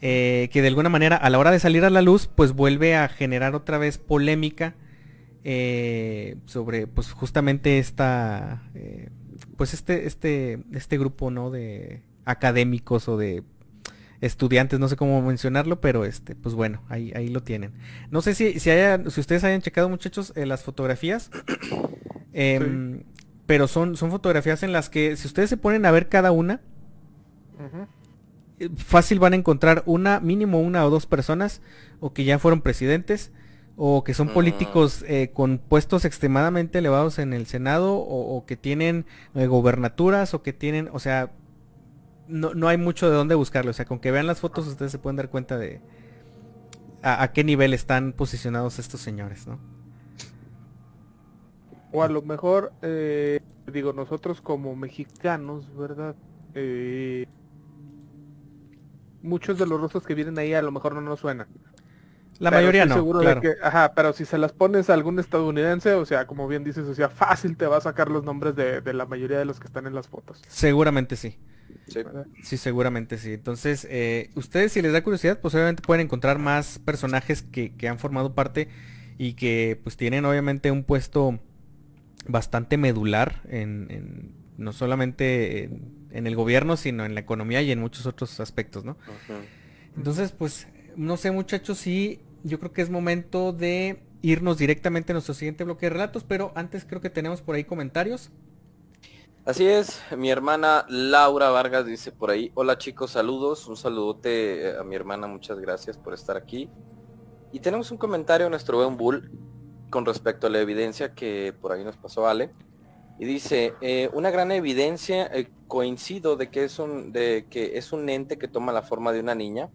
Speaker 3: Que de alguna manera a la hora de salir a la luz pues vuelve a generar otra vez polémica sobre pues justamente esta pues este este este grupo no de académicos o de estudiantes, no sé cómo mencionarlo, pero este, pues bueno, ahí, ahí lo tienen. No sé si, si, haya, si ustedes hayan checado muchachos eh, las fotografías, em, pero son, son fotografías en las que si ustedes se ponen a ver cada una, eh, fácil van a encontrar una, mínimo una o dos personas, o que ya fueron presidentes, o que son políticos eh, con puestos extremadamente elevados en el Senado, o, o que tienen gobernaturas, o que tienen, o sea, no, hay mucho de dónde buscarlo. O sea, con que vean las fotos ustedes se pueden dar cuenta de a, qué nivel están posicionados estos señores, ¿no?
Speaker 1: O a lo mejor, eh, digo, nosotros como mexicanos, ¿verdad? Eh, muchos de los rostros que vienen ahí a lo mejor no nos suenan.
Speaker 3: La mayoría no.
Speaker 1: Seguro de que, ajá, pero si se las pones a algún estadounidense, o sea, como bien dices, o sea, fácil te va a sacar los nombres de, de la mayoría de los que están en las fotos.
Speaker 3: Seguramente sí. Sí. seguramente sí. Entonces, eh, ustedes si les da curiosidad, pues obviamente pueden encontrar más personajes que, han formado parte y que pues tienen obviamente un puesto bastante medular en, no solamente en, el gobierno, sino en la economía y en muchos otros aspectos, ¿no? Entonces, pues, no sé muchachos si yo creo que es momento de irnos directamente a nuestro siguiente bloque de relatos, pero antes creo que tenemos por ahí comentarios.
Speaker 4: Así es, mi hermana Laura Vargas dice por ahí, hola chicos, saludos, un saludote a mi hermana, muchas gracias por estar aquí. Y tenemos un comentario a nuestro buen Bull con respecto a la evidencia que por ahí nos pasó Ale. Y dice, eh, una gran evidencia, eh, coincido de que, es un, de que es un ente que toma la forma de una niña,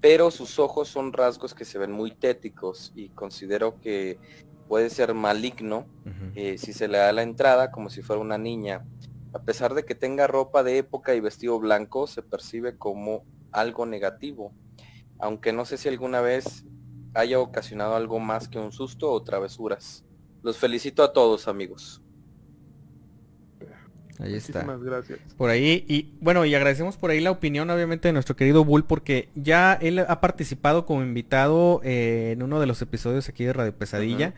Speaker 4: pero sus ojos son rasgos que se ven muy téticos y considero que puede ser maligno eh, si se le da la entrada como si fuera una niña. A pesar de que tenga ropa de época y vestido blanco, se percibe como algo negativo. Aunque no sé si alguna vez haya ocasionado algo más que un susto o travesuras. Los felicito a todos amigos.
Speaker 3: Ahí está.
Speaker 1: Muchísimas gracias.
Speaker 3: Por ahí, y bueno, y agradecemos por ahí la opinión, obviamente, de nuestro querido Bull, porque ya él ha participado como invitado eh, en uno de los episodios aquí de Radio Pesadilla.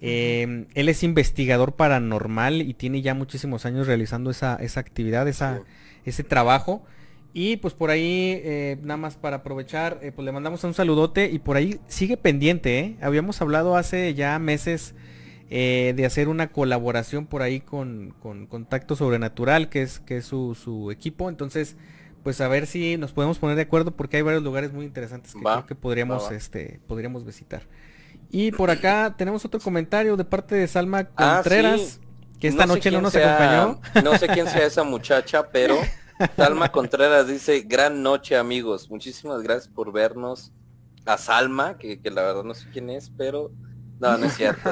Speaker 3: Eh, él es investigador paranormal y tiene ya muchísimos años realizando esa, esa actividad, esa, ese trabajo. Y pues por ahí, eh, nada más para aprovechar, pues le mandamos un saludote y por ahí sigue pendiente, ¿eh? Habíamos hablado hace ya meses eh, de hacer una colaboración por ahí con, Contacto Sobrenatural, que es, que es su, equipo. Entonces, pues a ver si nos podemos poner de acuerdo porque hay varios lugares muy interesantes que creo que podríamos, este, podríamos visitar. Y por acá [clears throat] tenemos otro comentario de parte de Salma ah, Contreras, que esta noche no nos acompañó.
Speaker 4: No sé quién sea esa muchacha, pero Salma Contreras dice, gran noche amigos, muchísimas gracias por vernos. A Salma, que, que la verdad no sé quién es, pero no, no es cierto.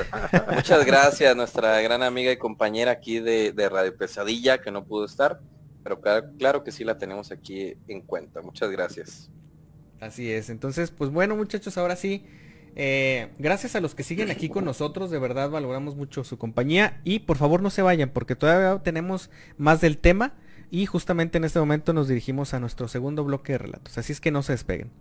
Speaker 4: Muchas gracias, nuestra gran amiga y compañera aquí de, Radio Pesadilla, que no pudo estar, pero claro, que sí la tenemos aquí en cuenta. Muchas gracias.
Speaker 3: Así es. Entonces, pues bueno, muchachos, ahora sí. Eh, gracias a los que siguen aquí con nosotros, de verdad valoramos mucho su compañía y por favor no se vayan porque todavía tenemos más del tema y justamente en este momento nos dirigimos a nuestro segundo bloque de relatos, así es que no se despeguen.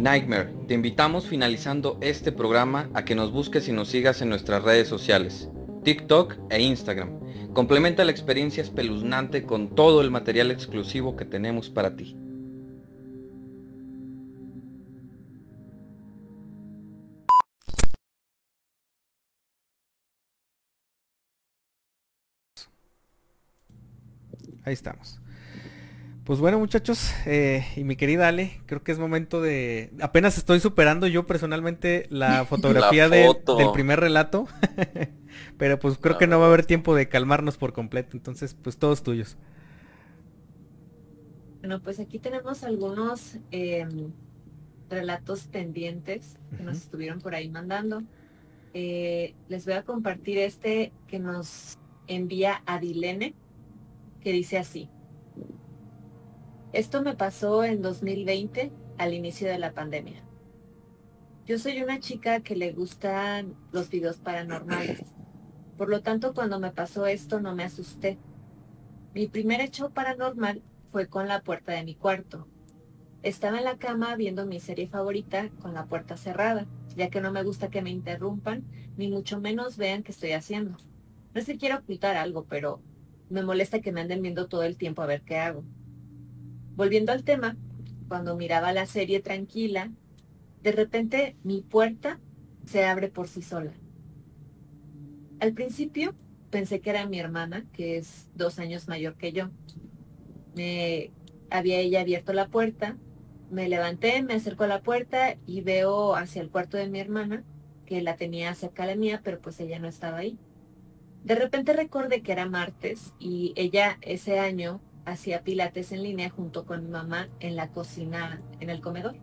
Speaker 5: Nightmare, te invitamos finalizando este programa a que nos busques y nos sigas en nuestras redes sociales, TikTok e Instagram. Complementa la experiencia espeluznante con todo el material exclusivo que tenemos para ti.
Speaker 3: Ahí estamos. Pues bueno muchachos, eh, y mi querida Ale, creo que es momento de... Apenas estoy superando yo personalmente la [laughs] fotografía del primer relato, [laughs] pero pues creo que no va a haber tiempo de calmarnos por completo, entonces pues todos tuyos.
Speaker 2: Bueno, pues aquí tenemos algunos em, relatos pendientes que nos estuvieron por ahí mandando. Eh, les voy a compartir este que nos envía Adilene, que dice así. Esto me pasó en 2020, al inicio de la pandemia. Yo soy una chica que le gustan los videos paranormales. Por lo tanto, cuando me pasó esto no me asusté. Mi primer hecho paranormal fue con la puerta de mi cuarto. Estaba en la cama viendo mi serie favorita con la puerta cerrada, ya que no me gusta que me interrumpan, ni mucho menos vean qué estoy haciendo. No sé si quiero ocultar algo, pero me molesta que me anden viendo todo el tiempo a ver qué hago. Volviendo al tema, cuando miraba la serie tranquila, de repente mi puerta se abre por sí sola. Al principio pensé que era mi hermana, que es dos años mayor que yo. Me había ella abierto la puerta, me levanté, me acerco a la puerta y veo hacia el cuarto de mi hermana, que la tenía cerca de mía, pero pues ella no estaba ahí. De repente recordé que era martes y ella ese año hacía pilates en línea junto con mi mamá en la cocina, en el comedor.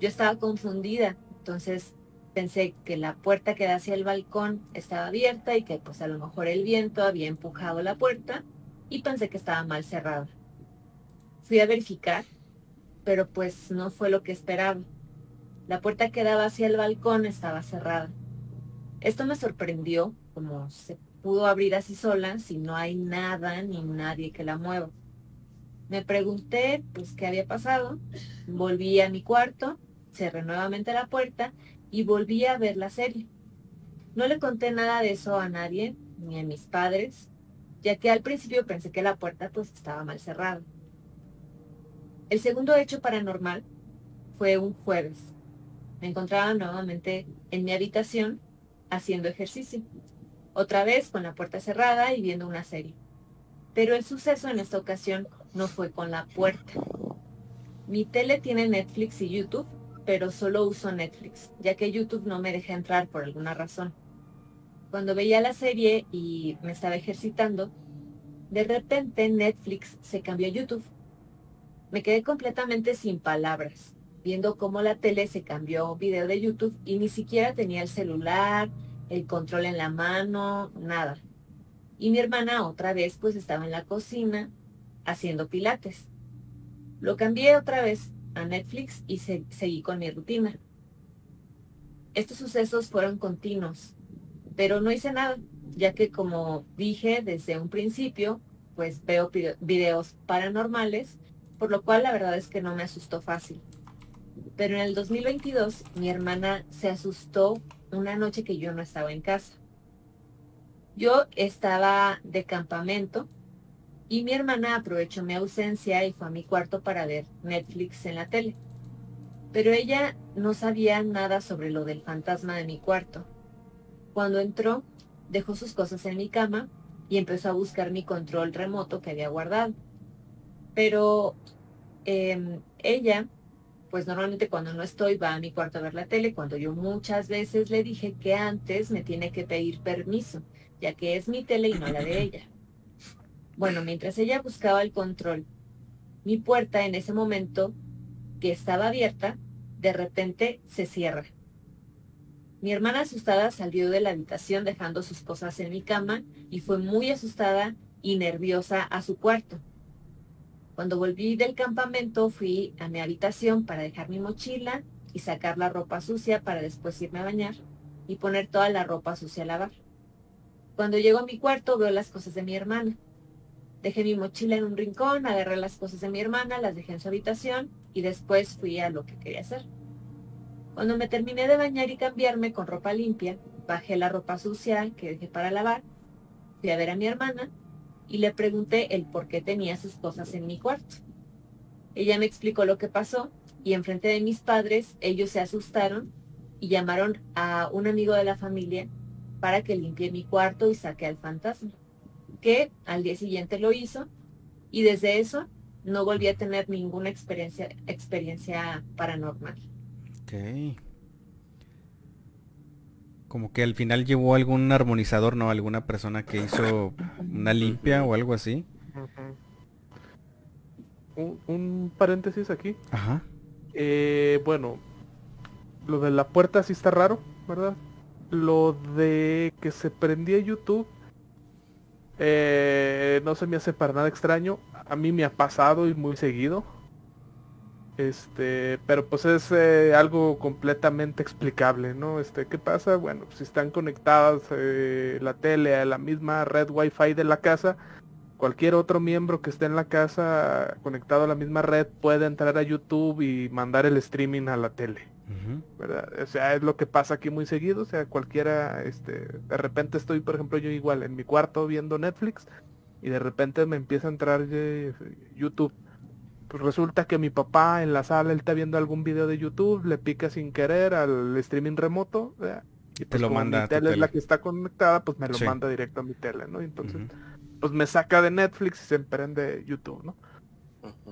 Speaker 2: Yo estaba confundida, entonces pensé que la puerta que da hacia el balcón estaba abierta y que pues a lo mejor el viento había empujado la puerta y pensé que estaba mal cerrada. Fui a verificar, pero pues no fue lo que esperaba. La puerta que daba hacia el balcón estaba cerrada. Esto me sorprendió, como se pudo abrir así sola si no hay nada ni nadie que la mueva. Me pregunté pues qué había pasado, volví a mi cuarto, cerré nuevamente la puerta y volví a ver la serie. No le conté nada de eso a nadie, ni a mis padres, ya que al principio pensé que la puerta pues estaba mal cerrada. El segundo hecho paranormal fue un jueves. Me encontraba nuevamente en mi habitación haciendo ejercicio otra vez con la puerta cerrada y viendo una serie. Pero el suceso en esta ocasión no fue con la puerta. Mi tele tiene Netflix y YouTube, pero solo uso Netflix, ya que YouTube no me deja entrar por alguna razón. Cuando veía la serie y me estaba ejercitando, de repente Netflix se cambió a YouTube. Me quedé completamente sin palabras, viendo cómo la tele se cambió a video de YouTube y ni siquiera tenía el celular, el control en la mano, nada. Y mi hermana otra vez pues estaba en la cocina haciendo pilates. Lo cambié otra vez a Netflix y seguí con mi rutina. estos sucesos fueron continuos, pero no hice nada, ya que como dije desde un principio, pues veo videos paranormales, por lo cual la verdad es que no me asustó fácil. Pero en el 2022 mi hermana se asustó una noche que yo no estaba en casa. Yo estaba de campamento y mi hermana aprovechó mi ausencia y fue a mi cuarto para ver Netflix en la tele. Pero ella no sabía nada sobre lo del fantasma de mi cuarto. Cuando entró, dejó sus cosas en mi cama y empezó a buscar mi control remoto que había guardado. Pero em, ella, pues normalmente cuando no estoy va a mi cuarto a ver la tele, cuando yo muchas veces le dije que antes me tiene que pedir permiso, ya que es mi tele y no la de [clears throat] ella. Bueno, mientras ella buscaba el control, mi puerta en ese momento, que estaba abierta, de repente se cierra. Mi hermana asustada salió de la habitación dejando sus cosas en mi cama y fue muy asustada y nerviosa a su cuarto. Cuando volví del campamento fui a mi habitación para dejar mi mochila y sacar la ropa sucia para después irme a bañar y poner toda la ropa sucia a lavar. Cuando llego a mi cuarto veo las cosas de mi hermana. Dejé mi mochila en un rincón, agarré las cosas de mi hermana, las dejé en su habitación y después fui a lo que quería hacer. Cuando me terminé de bañar y cambiarme con ropa limpia, bajé la ropa sucia que dejé para lavar, fui a ver a mi hermana y le pregunté el por qué tenía sus cosas en mi cuarto. Ella me explicó lo que pasó y enfrente de mis padres ellos se asustaron y llamaron a un amigo de la familia para que limpie mi cuarto y saque al fantasma que al día siguiente lo hizo y desde eso no volví a tener ninguna experiencia, experiencia paranormal.
Speaker 3: Ok. Como que al final llevó algún armonizador, ¿no? Alguna persona que hizo una limpia o algo así.
Speaker 1: un, paréntesis aquí.
Speaker 3: Ajá.
Speaker 1: Eh, bueno, lo de la puerta sí está raro, ¿verdad? Lo de que se prendía YouTube eh, no se me hace para nada extraño. A mí me ha pasado y muy seguido. Este, pero pues es eh, algo completamente explicable, ¿no? Este, ¿qué pasa? Bueno, si están conectadas eh, la tele a la misma red wifi de la casa, cualquier otro miembro que esté en la casa conectado a la misma red puede entrar a YouTube y mandar el streaming a la tele. O sea, es lo que pasa aquí muy seguido, o sea, cualquiera, este, de repente estoy, por ejemplo, yo igual en mi cuarto viendo Netflix y de repente me empieza a entrar eh, YouTube. Pues resulta que mi papá en la sala, él está viendo algún video de YouTube, le pica sin querer al streaming remoto, y
Speaker 3: te pues lo manda.
Speaker 1: Mi tele, es la que está conectada, pues me lo manda directo a mi tele, ¿no? Entonces, pues me saca de Netflix y se emprende YouTube, ¿no?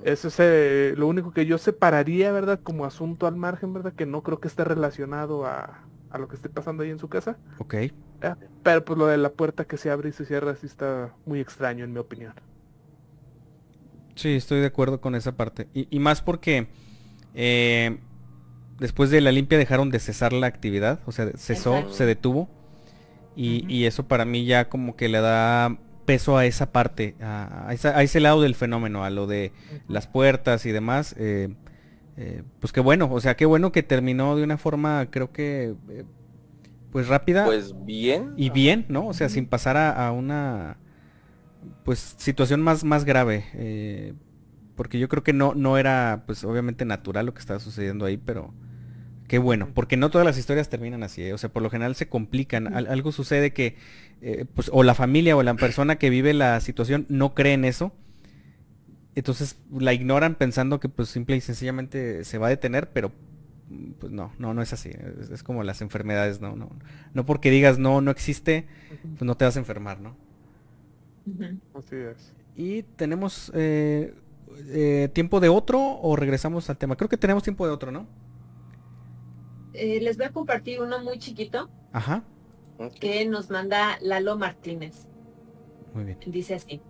Speaker 1: Eso es eh, lo único que yo separaría, ¿verdad? Como asunto al margen, ¿verdad? Que no creo que esté relacionado a, lo que esté pasando ahí en su casa.
Speaker 3: Ok.
Speaker 1: Pero pues lo de la puerta que se abre y se cierra sí está muy extraño en mi opinión.
Speaker 3: Sí, estoy de acuerdo con esa parte. Y, más porque eh, después de la limpia dejaron de cesar la actividad, o sea, cesó, se detuvo. Y, y, eso para mí ya como que le da peso a esa parte, a, ese lado del fenómeno, a lo de las puertas y demás. Eh, eh, pues qué bueno, o sea, qué bueno que terminó de una forma, creo que, eh, pues rápida.
Speaker 4: Pues bien.
Speaker 3: Y bien, ¿no? O sea, sin pasar a, una, pues, situación más, más grave. porque yo creo que no, no era, pues, obviamente natural lo que estaba sucediendo ahí, pero Qué bueno, porque no todas las historias terminan así, ¿eh? o sea, por lo general se complican. algo sucede que, eh, pues, o la familia o la persona que vive la situación no cree en eso, entonces la ignoran pensando que, pues, simple y sencillamente se va a detener, pero, pues, no, no, no es así. Es, como las enfermedades, no, no, no porque digas no, no existe, pues no te vas a enfermar, ¿no?
Speaker 1: Así es.
Speaker 3: Y tenemos eh, tiempo de otro o regresamos al tema. Creo que tenemos tiempo de otro, ¿no?
Speaker 2: Eh, les voy a compartir uno muy chiquito.
Speaker 3: Ajá.
Speaker 2: Que nos manda Lalo Martínez.
Speaker 3: Muy bien.
Speaker 2: Dice así.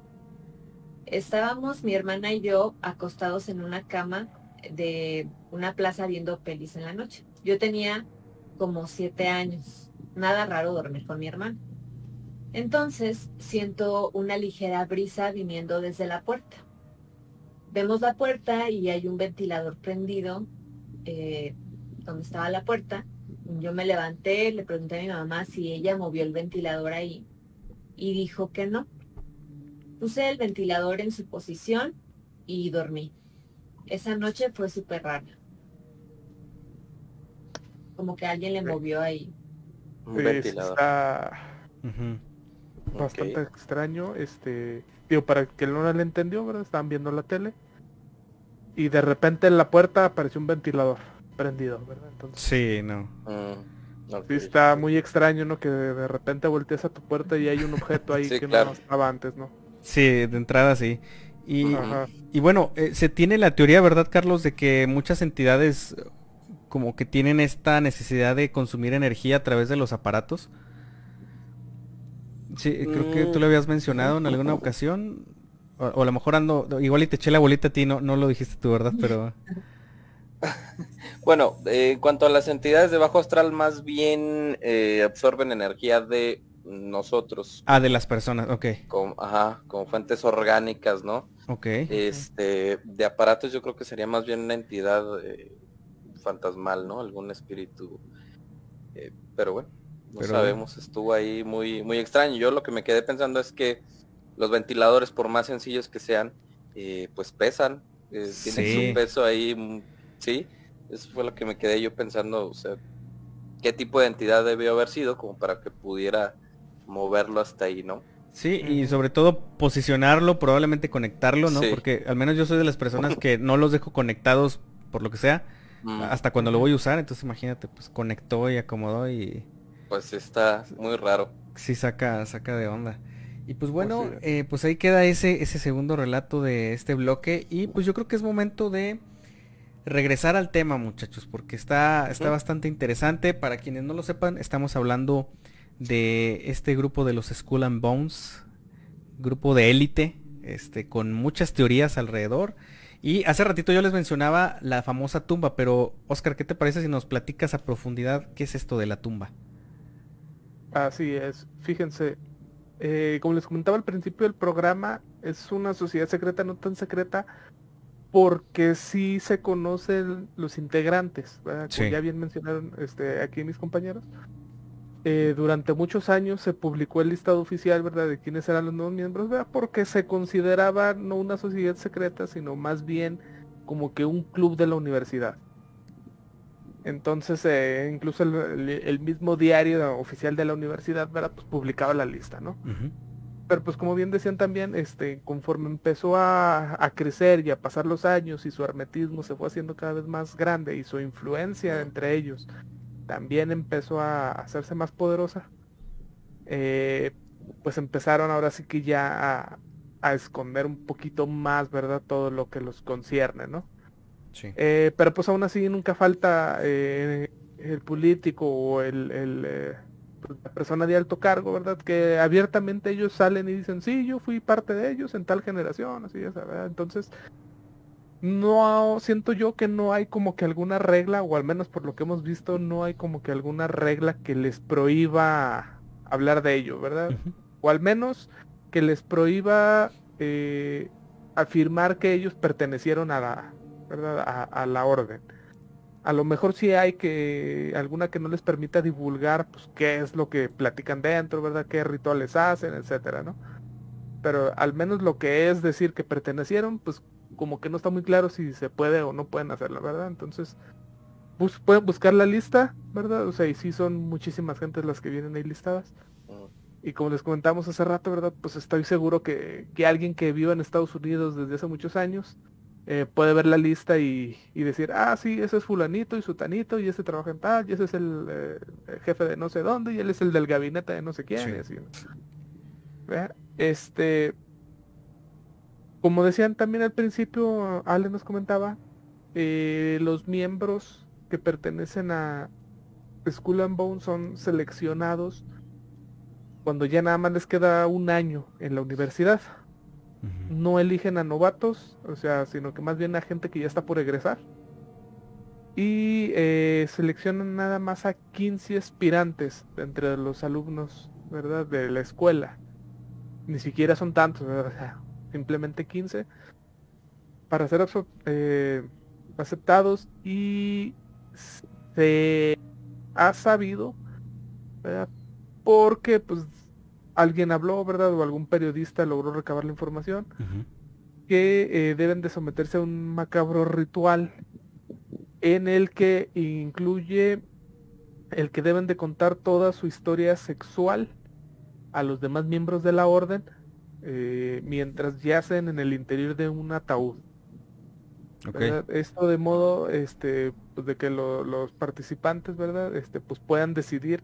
Speaker 2: Estábamos mi hermana y yo acostados en una cama de una plaza viendo pelis en la noche. Yo tenía como siete años. Nada raro dormir con mi hermana. Entonces siento una ligera brisa viniendo desde la puerta. Vemos la puerta y hay un ventilador prendido eh, donde estaba la puerta Yo me levanté, le pregunté a mi mamá si ella movió el ventilador ahí y dijo que no. Puse el ventilador en su posición y dormí. Esa noche fue súper rara. Como que alguien le movió ahí.
Speaker 4: Un ventilador.
Speaker 1: está. Bastante extraño. Este, digo, para que no le entendió, ¿verdad? Estaban viendo la tele. Y de repente en la puerta apareció un ventilador prendido, ¿verdad? Entonces,
Speaker 3: Sí, no.
Speaker 4: Mm,
Speaker 1: sí está muy extraño, ¿no? Que de, repente volteas a tu puerta y hay un objeto ahí [laughs]
Speaker 4: Sí,
Speaker 1: que
Speaker 4: claro.
Speaker 1: no estaba antes, ¿no?
Speaker 3: Sí, de entrada sí. Y, y bueno, eh, se tiene la teoría, ¿verdad, Carlos, de que muchas entidades como que tienen esta necesidad de consumir energía a través de los aparatos? Sí, creo que tú lo habías mencionado en alguna ocasión. O, o a lo mejor ando, igual y te eché la bolita a ti, no, no lo dijiste tú, ¿verdad? Pero... [laughs]
Speaker 4: Bueno, eh, en cuanto a las entidades de bajo astral, más bien eh, absorben energía de nosotros,
Speaker 3: Ah, de las personas, ok,
Speaker 4: como, ajá, como fuentes orgánicas, ¿no?
Speaker 3: ok.
Speaker 4: Este, de aparatos yo creo que sería más bien una entidad eh, fantasmal, ¿no? Algún espíritu. eh, pero bueno, no
Speaker 3: Pero-
Speaker 4: sabemos, estuvo ahí muy, muy extraño. Yo lo que me quedé pensando es que los ventiladores, por más sencillos que sean, eh, pues pesan, eh, tienen
Speaker 3: Sí.
Speaker 4: su peso ahí, mm, sí. Eso fue lo que me quedé yo pensando, o sea, qué tipo de entidad debió haber sido como para que pudiera moverlo hasta ahí, ¿no?
Speaker 3: Sí, y sobre todo posicionarlo, probablemente conectarlo, ¿no?
Speaker 4: Sí.
Speaker 3: Porque al menos yo soy de las personas que no los dejo conectados por lo que sea,
Speaker 4: Mm,
Speaker 3: hasta cuando lo voy a usar, entonces imagínate, pues conectó y acomodó y
Speaker 4: Pues está muy raro.
Speaker 3: sí saca, saca de onda. Y pues bueno,
Speaker 1: Así es.
Speaker 3: eh, pues ahí queda ese, ese segundo relato de este bloque y pues yo creo que es momento de regresar al tema muchachos, porque está, está bastante interesante. Para quienes no lo sepan, estamos hablando de este grupo de los Skull and Bones, grupo de élite, este, con muchas teorías alrededor. Y hace ratito yo les mencionaba la famosa tumba, pero Oscar, ¿qué te parece si nos platicas a profundidad qué es esto de la tumba?
Speaker 1: Así es, fíjense, eh, como les comentaba al principio del programa, es una sociedad secreta no tan secreta porque sí se conocen los integrantes, ¿verdad? Como
Speaker 3: Sí.
Speaker 1: ya bien mencionaron este, aquí mis compañeros. Eh, durante muchos años se publicó el listado oficial, ¿verdad? De quiénes eran los nuevos miembros, ¿verdad? Porque se consideraba no una sociedad secreta, sino más bien como que un club de la universidad. Entonces, eh, incluso el, el- el mismo diario oficial de la universidad, ¿verdad? Pues publicaba la lista, ¿no? Pero pues como bien decían también, este, conforme empezó a, a crecer y a pasar los años y su hermetismo se fue haciendo cada vez más grande y su influencia entre ellos también empezó a hacerse más poderosa, eh, pues empezaron ahora sí que ya a, a esconder un poquito más, ¿verdad? Todo lo que los concierne, ¿no?
Speaker 3: Sí.
Speaker 1: Eh, pero pues aún así nunca falta eh, el político o el, el, eh, pues, la persona de alto cargo, ¿verdad? Que abiertamente ellos salen y dicen, sí, yo fui parte de ellos en tal generación, así es, ¿verdad? Entonces, no siento yo que no hay como que alguna regla, o al menos por lo que hemos visto, no hay como que alguna regla que les prohíba hablar de ello, ¿verdad? O al menos que les prohíba eh, afirmar que ellos pertenecieron a la, ¿verdad? A, a la orden. A lo mejor sí hay que alguna que no les permita divulgar pues qué es lo que platican dentro, ¿verdad? Qué rituales hacen, etcétera, ¿no? Pero al menos lo que es decir que pertenecieron, pues como que no está muy claro si se puede o no pueden hacerlo, ¿verdad? Entonces, bus- pueden buscar la lista, ¿verdad? O sea, y sí son muchísimas gentes las que vienen ahí listadas.
Speaker 4: Mm,
Speaker 1: Y como les comentamos hace rato, ¿verdad? Pues estoy seguro que, que alguien que viva en Estados Unidos desde hace muchos años eh, puede ver la lista y, y decir, ah, sí, ese es fulanito y sutanito y ese trabaja en tal y ese es el, eh, jefe de no sé dónde y él es el del gabinete de no sé quién
Speaker 3: Sí.
Speaker 1: y así. ¿no? ¿Verdad? Este, como decían también al principio, Ale nos comentaba, eh, los miembros que pertenecen a Skull and Bones son seleccionados cuando ya nada más les queda un año en la universidad. No eligen a novatos, o sea, sino que más bien a gente que ya está por egresar. Y eh, seleccionan nada más a 15 aspirantes entre los alumnos, ¿verdad? De la escuela. Ni siquiera son tantos. O sea, simplemente 15 para ser eh, aceptados y se ha sabido, ¿verdad? Porque pues alguien habló, ¿verdad? O algún periodista logró recabar la información que eh, deben de someterse a un macabro ritual en el que incluye el que deben de contar toda su historia sexual a los demás miembros de la orden eh, mientras yacen en el interior de un ataúd. Esto de modo este, pues, de que lo- los participantes, ¿verdad? Este, pues puedan decidir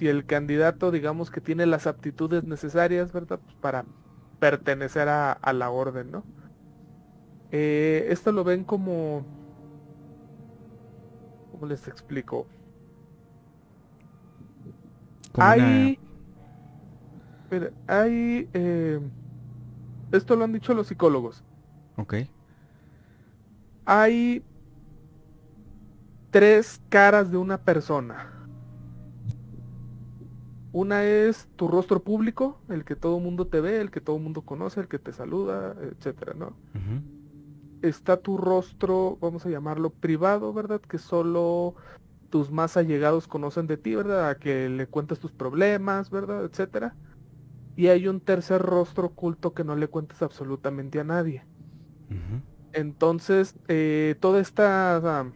Speaker 1: si el candidato, digamos, que tiene las aptitudes necesarias, ¿verdad? Pues, para pertenecer a, a la orden, ¿no? Eh, esto lo ven como... ¿Cómo les explico?
Speaker 3: Como una-
Speaker 1: Hay... Mira, hay... eh, esto lo han dicho los psicólogos.
Speaker 3: Ok.
Speaker 1: hay tres caras de una persona. Una es tu rostro público, el que todo el mundo te ve, el que todo el mundo conoce, el que te saluda, etcétera, ¿no? Está tu rostro, vamos a llamarlo privado, ¿verdad? Que solo tus más allegados conocen de ti, ¿verdad? A que le cuentes tus problemas, ¿verdad? Etcétera. Y hay un tercer rostro oculto que no le cuentes absolutamente a nadie. Entonces, eh, toda esta,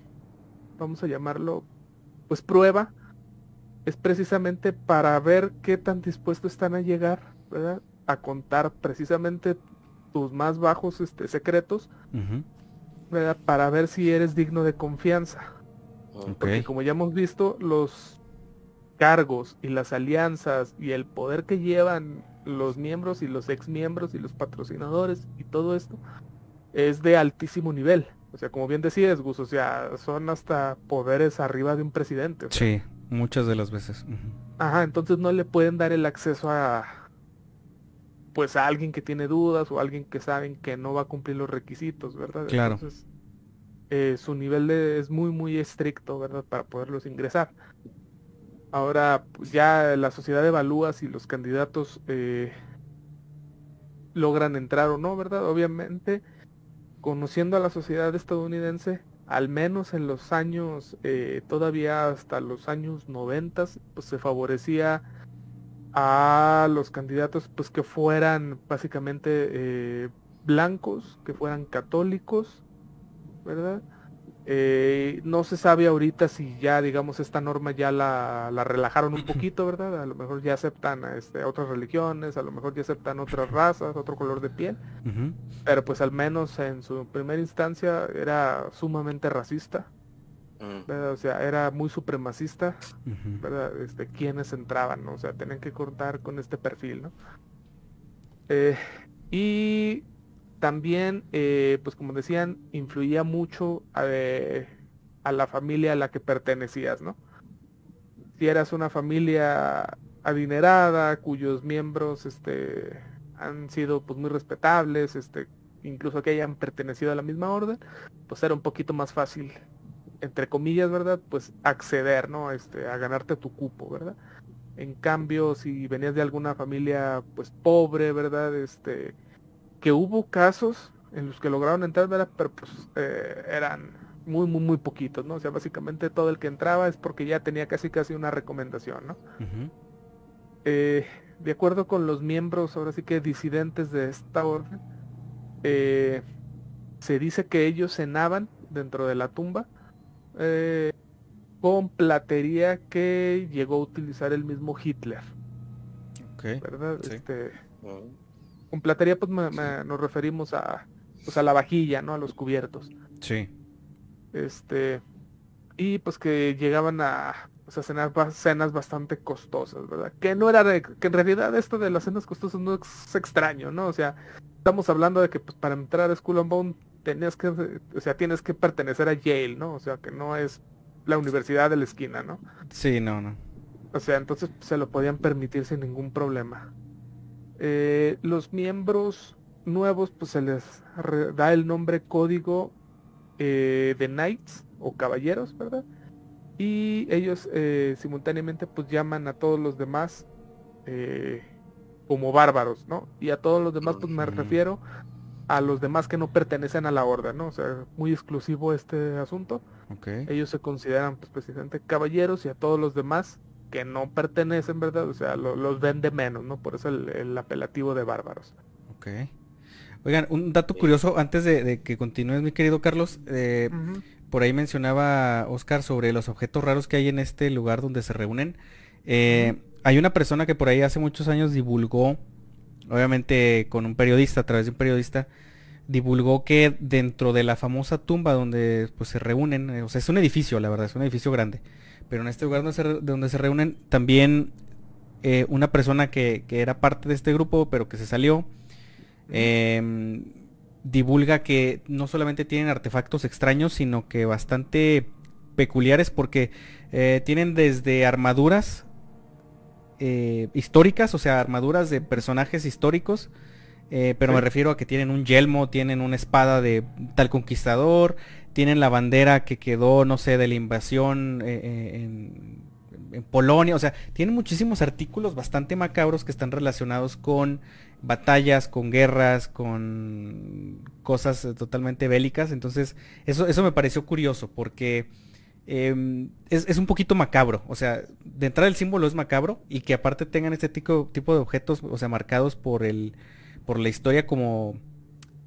Speaker 1: vamos a llamarlo, pues prueba, es precisamente para ver qué tan dispuestos están a llegar, ¿verdad? A contar precisamente tus más bajos este, secretos. ¿verdad? Para ver si eres digno de confianza. Porque como ya hemos visto, los cargos y las alianzas y el poder que llevan los miembros y los ex miembros y los patrocinadores y todo esto es de altísimo nivel. O sea, como bien decías, Gus, o sea, son hasta poderes arriba de un presidente. o sea,
Speaker 3: Sí, muchas de las veces.
Speaker 1: Ajá, entonces no le pueden dar el acceso a pues a alguien que tiene dudas o a alguien que saben que no va a cumplir los requisitos, ¿verdad?
Speaker 3: Claro.
Speaker 1: Entonces, eh, su nivel de- es muy muy estricto, ¿verdad? Para poderlos ingresar. Ahora pues, ya la sociedad evalúa si los candidatos eh, logran entrar o no, ¿verdad? Obviamente, conociendo a la sociedad estadounidense, al menos en los años, eh, todavía hasta los años 90, pues se favorecía a los candidatos pues que fueran básicamente eh, blancos, que fueran católicos, ¿verdad? Eh, no se sabe ahorita si ya, digamos, esta norma ya la, la relajaron un poquito, ¿verdad? A lo mejor ya aceptan este, otras religiones, a lo mejor ya aceptan otras razas, otro color de piel, pero pues al menos en su primera instancia era sumamente racista,
Speaker 4: Mm.
Speaker 1: ¿verdad? O sea, era muy supremacista. ¿verdad? Este, quienes entraban, ¿no? O sea, tenían que contar con este perfil, ¿no? Eh, y también, eh, pues como decían, influía mucho eh, a la familia a la que pertenecías, ¿no? Si eras una familia adinerada, cuyos miembros, este, han sido pues muy respetables, este, incluso que hayan pertenecido a la misma orden, pues era un poquito más fácil entre comillas, ¿verdad? Pues acceder, ¿no? Este, a ganarte tu cupo, ¿verdad? En cambio, si venías de alguna familia, pues pobre, ¿verdad? Este, que hubo casos en los que lograron entrar, ¿verdad? Pero pues eh, eran muy, muy, muy poquitos, ¿no? O sea, básicamente todo el que entraba es porque ya tenía casi, casi una recomendación, ¿no? Eh, de acuerdo con los miembros, ahora sí que disidentes de esta orden, eh, se dice que ellos cenaban dentro de la tumba eh, con platería que llegó a utilizar el mismo Hitler,
Speaker 3: Ok.
Speaker 1: ¿verdad?
Speaker 3: Sí.
Speaker 1: Este. Con platería pues me- me- nos referimos a, pues, a la vajilla, ¿no? A los cubiertos.
Speaker 3: Sí.
Speaker 1: Este, y pues que llegaban a, pues, a cenar cenas bastante costosas, ¿verdad? Que no era de, que en realidad esto de las cenas costosas no es extraño, ¿no? O sea, estamos hablando de que pues para entrar a Skull and Bone tenías que, o sea, tienes que pertenecer a Yale, ¿no? O sea, que no es la universidad de la esquina, ¿no?
Speaker 3: Sí, no, no.
Speaker 1: O sea, entonces se lo podían permitir sin ningún problema. Eh, los miembros nuevos, pues se les da el nombre código eh, de Knights o Caballeros, ¿verdad? Y ellos eh, simultáneamente pues llaman a todos los demás como bárbaros, ¿no? Y a todos los demás pues me refiero a los demás que no pertenecen a la orden, ¿no? O sea, muy exclusivo este asunto. Ellos se consideran pues, precisamente caballeros y a todos los demás que no pertenecen, ¿verdad? O sea, lo- los ven de menos, ¿no? Por eso el, el apelativo de bárbaros.
Speaker 3: Ok. Oigan, un dato curioso antes de, de que continúes, mi querido Carlos. eh, por ahí mencionaba Oscar sobre los objetos raros que hay en este lugar donde se reúnen. Eh, hay una persona que por ahí hace muchos años divulgó, obviamente con un periodista, a través de un periodista, divulgó que dentro de la famosa tumba donde pues se reúnen, eh, o sea, es un edificio, la verdad, es un edificio grande, pero en este lugar donde se, re- donde se reúnen también eh, una persona que, que era parte de este grupo, pero que se salió, em, divulga que no solamente tienen artefactos extraños, sino que bastante peculiares porque eh, tienen desde armaduras eh, históricas, o sea, armaduras de personajes históricos, pero me refiero a que tienen un yelmo, tienen una espada de tal conquistador, tienen la bandera que quedó, no sé, de la invasión eh, eh, en, Polonia, o sea, tienen muchísimos artículos bastante macabros que están relacionados con batallas, con guerras, con cosas eh, totalmente bélicas, entonces eso, eso me pareció curioso porque em, es, es un poquito macabro, o sea, de entrada el símbolo es macabro y que aparte tengan este tipo, tipo de objetos, o sea, marcados por el, por la historia como,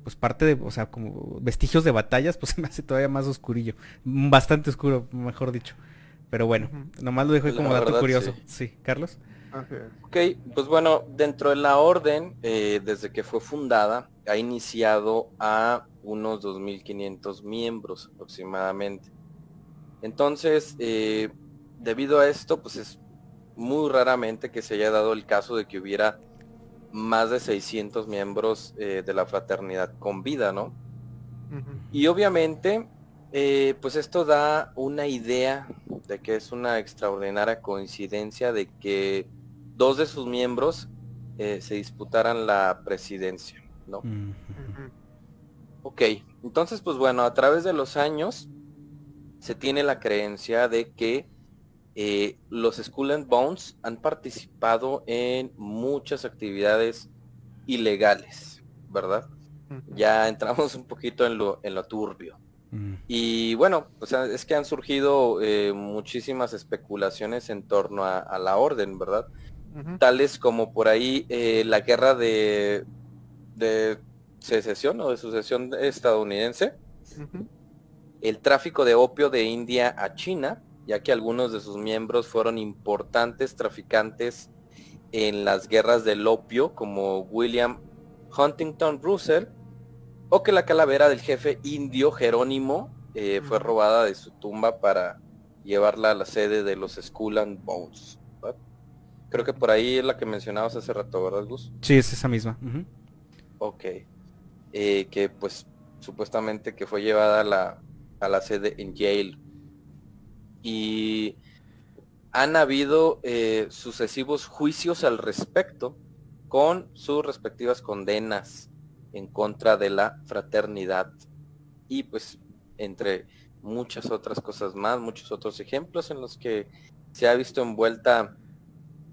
Speaker 3: pues parte de, o sea, como vestigios de batallas, pues [laughs] se me hace todavía más oscurillo, bastante oscuro, mejor dicho. Pero bueno, nomás lo dejo ahí
Speaker 4: La
Speaker 3: como dato
Speaker 4: verdad,
Speaker 3: curioso.
Speaker 4: sí.
Speaker 3: Sí, Carlos.
Speaker 4: Ok, pues bueno, dentro de la orden, eh, desde que fue fundada, ha iniciado a unos 2.500 miembros aproximadamente. Entonces, eh, debido a esto, pues es muy raramente que se haya dado el caso de que hubiera más de 600 miembros eh, de la fraternidad con vida, ¿no? Y obviamente, eh, pues esto da una idea de que es una extraordinaria coincidencia de que dos de sus miembros eh, se disputaran la presidencia, ¿no?
Speaker 1: Ujú.
Speaker 4: Ok, entonces pues bueno, a través de los años se tiene la creencia de que eh, los Skull and Bones han participado en muchas actividades ilegales, ¿verdad? Ya [laughs] entramos un poquito en lo, en lo turbio.
Speaker 3: mm,
Speaker 4: Y bueno, o sea, es que han surgido eh, muchísimas especulaciones en torno a, a la orden, ¿verdad?
Speaker 1: Ujú.
Speaker 4: Tales como por ahí eh, la guerra de, de secesión o de sucesión estadounidense, el tráfico de opio de India a China, ya que algunos de sus miembros fueron importantes traficantes en las guerras del opio, como William Huntington Russell, o que la calavera del jefe indio Jerónimo eh, fue
Speaker 1: Ujú.
Speaker 4: robada de su tumba para llevarla a la sede de los Skull and Bones. ¿verdad? Creo que por ahí es la que mencionabas hace rato, ¿verdad, Gus?
Speaker 3: Sí, es esa misma. ujú.
Speaker 4: Ok. Eh, que pues supuestamente que fue llevada a la, a la sede en Yale. Y han habido eh, sucesivos juicios al respecto con sus respectivas condenas en contra de la fraternidad. Y pues entre muchas otras cosas más, muchos otros ejemplos en los que se ha visto envuelta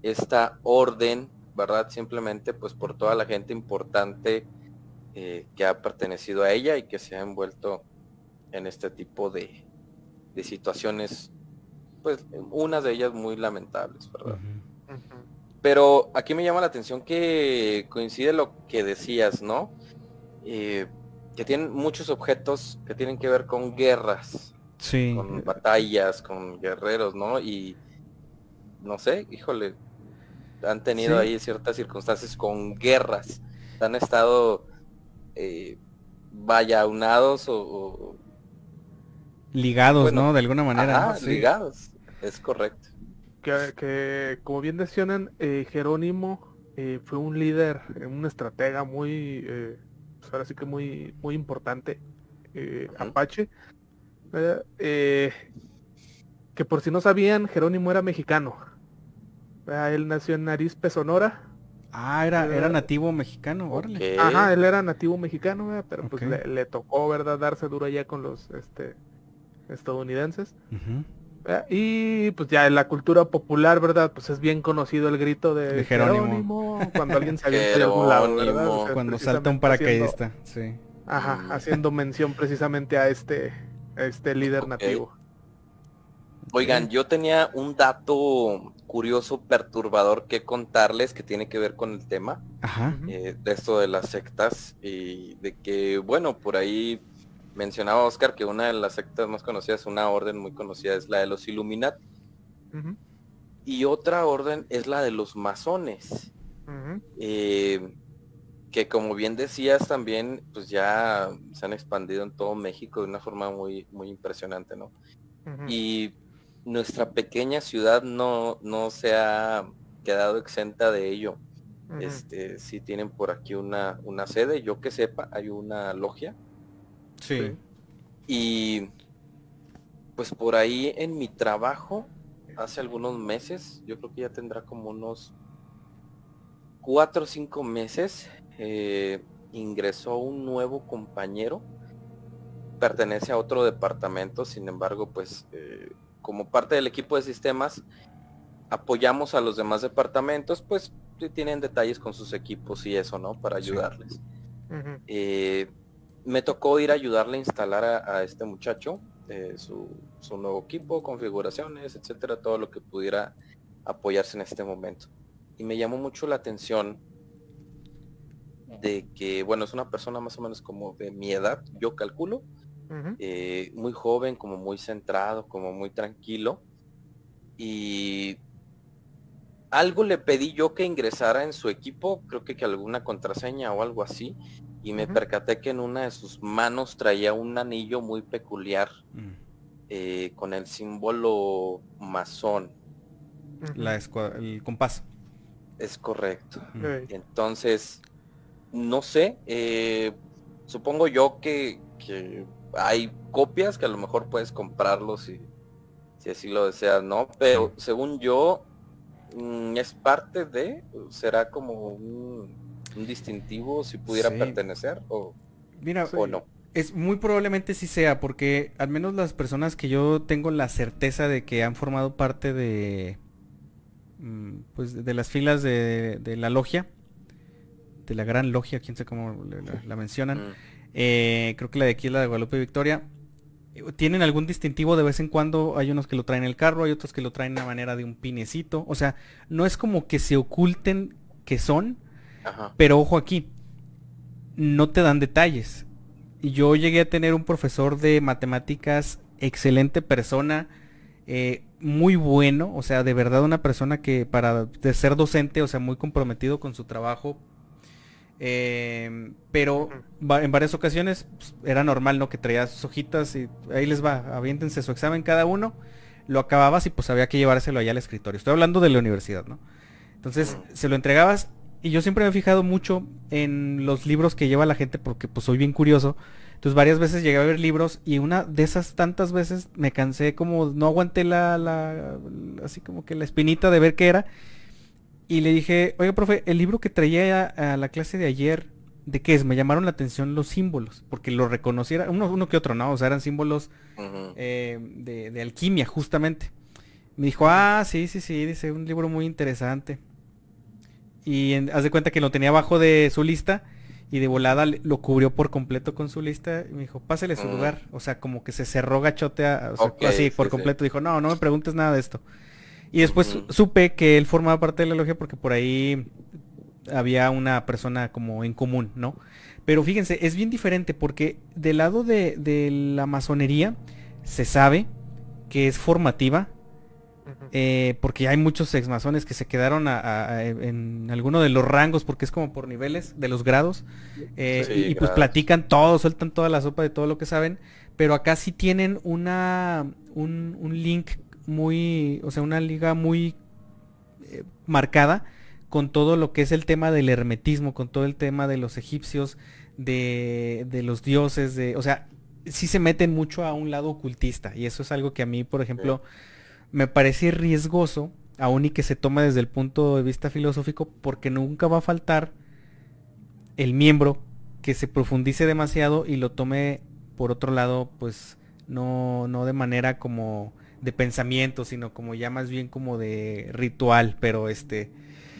Speaker 4: esta orden, ¿verdad? Simplemente pues por toda la gente importante eh, que ha pertenecido a ella y que se ha envuelto en este tipo de, de situaciones, pues unas de ellas muy lamentables, ¿verdad? Pero aquí me llama la atención que coincide lo que decías, ¿no? Eh, que tienen muchos objetos que tienen que ver con guerras,
Speaker 3: Sí.
Speaker 4: con batallas, con guerreros, ¿no? Y no sé, híjole, han tenido
Speaker 3: Sí.
Speaker 4: ahí ciertas circunstancias con guerras, han estado, eh, vaya, aunados o, o-
Speaker 3: Ligados,
Speaker 4: Bueno,
Speaker 3: ¿no? De alguna manera.
Speaker 4: ajá,
Speaker 3: ¿no? Sí.
Speaker 4: ligados, es correcto.
Speaker 1: que, que, como bien mencionan, eh, Jerónimo eh, fue un líder, eh, un estratega muy, eh, pues ahora sí que muy, muy importante, eh. Apache. Eh, que por si no sabían, Jerónimo era mexicano. ¿verdad? Él nació en Arizpe, Sonora.
Speaker 3: Ah, era, era nativo mexicano, órale.
Speaker 1: Ajá, él era nativo mexicano, ¿verdad? pero pues le, le tocó, ¿verdad? Darse duro allá con los este, estadounidenses. Y pues ya en la cultura popular, ¿verdad? Pues es bien conocido el grito de,
Speaker 3: De Jerónimo.
Speaker 1: cuando alguien se avienta de algún lado, ¿verdad?
Speaker 4: Jerónimo.
Speaker 1: O sea,
Speaker 3: Cuando salta un
Speaker 1: haciendo-
Speaker 3: paracaidista, sí.
Speaker 1: Ajá,
Speaker 4: Mm.
Speaker 1: haciendo mención precisamente a este, a este líder nativo.
Speaker 4: Oigan, yo tenía un dato curioso, perturbador que contarles que tiene que ver con el tema
Speaker 3: Ajá.
Speaker 4: Eh, de esto de las sectas y de que, bueno, por ahí mencionaba Oscar que una de las sectas más conocidas, una orden muy conocida es la de los Illuminati y otra orden es la de los masones. eh, que como bien decías también, pues ya se han expandido en todo México de una forma muy, muy impresionante, ¿no? Y nuestra pequeña ciudad no, no se ha quedado exenta de ello. Este, sí tienen por aquí una, una sede, yo que sepa, hay una logia.
Speaker 3: Sí.
Speaker 4: Y pues por ahí en mi trabajo, hace algunos meses, yo creo que ya tendrá como unos cuatro o cinco meses, eh, ingresó un nuevo compañero, pertenece a otro departamento, sin embargo, pues eh, como parte del equipo de sistemas, apoyamos a los demás departamentos, pues tienen detalles con sus equipos y eso, ¿no? Para
Speaker 3: Sí.
Speaker 4: ayudarles. Eh, me tocó ir a ayudarle a instalar a, a este muchacho eh, su, su nuevo equipo, configuraciones, etcétera, todo lo que pudiera apoyarse en este momento. Y me llamó mucho la atención de que, bueno, es una persona más o menos como de mi edad, yo calculo, eh, muy joven, como muy centrado, como muy tranquilo. Y algo le pedí yo que ingresara en su equipo, creo que, que alguna contraseña o algo así, y me percaté que en una de sus manos traía un anillo muy peculiar
Speaker 3: Mm.
Speaker 4: eh, con el símbolo masón.
Speaker 3: La el compás.
Speaker 4: Es correcto.
Speaker 3: Mm.
Speaker 4: Entonces, no sé, eh, supongo yo que, que hay copias que a lo mejor puedes comprarlos si, si así lo deseas, ¿no? Pero según yo, mm, es parte de, será como un, un distintivo si pudiera
Speaker 3: Sí.
Speaker 4: pertenecer o,
Speaker 3: Mira,
Speaker 4: o no.
Speaker 3: Es muy probablemente sí sea, porque al menos las personas que yo tengo la certeza de que han formado parte de mm, pues de las filas de, de la logia, de la gran logia, quién sé cómo la, la mencionan,
Speaker 4: Mm,
Speaker 3: eh, creo que la de aquí es la de Guadalupe Victoria, tienen algún distintivo de vez en cuando, hay unos que lo traen en el carro, hay otros que lo traen a manera de un pinecito, o sea, no es como que se oculten que son,
Speaker 4: Ajá.
Speaker 3: pero ojo aquí, no te dan detalles. Yo llegué a tener un profesor de matemáticas, excelente persona, eh, muy bueno, o sea, de verdad una persona que para de ser docente, o sea, muy comprometido con su trabajo. eh, pero en varias ocasiones pues, era normal, ¿no? Que traía sus hojitas y ahí les va, aviéntense su examen cada uno, lo acababas y pues había que llevárselo allá al escritorio. Estoy hablando de la universidad, ¿no? Entonces se lo entregabas y yo siempre me he fijado mucho en los libros que lleva la gente porque pues soy bien curioso. Entonces varias veces llegué a ver libros y una de esas tantas veces me cansé como, no aguanté la, la, así como que la espinita de ver qué era. Y le dije, oiga, profe, el libro que traía a, a la clase de ayer, ¿de qué es? Me llamaron la atención los símbolos, porque lo reconociera, uno, uno que otro, ¿no? O sea, eran símbolos eh, de, de alquimia, justamente. Me dijo, ah, sí, sí, sí, dice, un libro muy interesante. Y en- haz de cuenta que lo tenía abajo de su lista y de volada lo cubrió por completo con su lista y me dijo, pásele su
Speaker 4: Mm.
Speaker 3: lugar. O sea, como que se cerró gachote, a- o sea,
Speaker 4: Ok,
Speaker 3: así
Speaker 4: sí,
Speaker 3: por
Speaker 4: sí.
Speaker 3: completo. Dijo, no, no me preguntes nada de esto. Y después supe que él formaba parte de la logia porque por ahí había una persona como en común, ¿no? Pero fíjense, es bien diferente porque del lado de, de la masonería se sabe que es formativa. Eh, porque hay muchos exmasones que se quedaron a- a- a- en alguno de los rangos, porque es como por niveles de los grados, eh,
Speaker 4: Sí,
Speaker 3: y, y pues platican todo, sueltan toda la sopa de todo lo que saben, pero acá sí tienen una un, un link muy, o sea, una liga muy eh, marcada con todo lo que es el tema del hermetismo, con todo el tema de los egipcios, de, de los dioses, de, o sea, sí se meten mucho a un lado ocultista y eso es algo que a mí, por ejemplo, me parece riesgoso, aún y que se toma desde el punto de vista filosófico, porque nunca va a faltar el miembro que se profundice demasiado y lo tome por otro lado, pues no, no de manera como de pensamiento, sino como ya más bien como de ritual, pero este...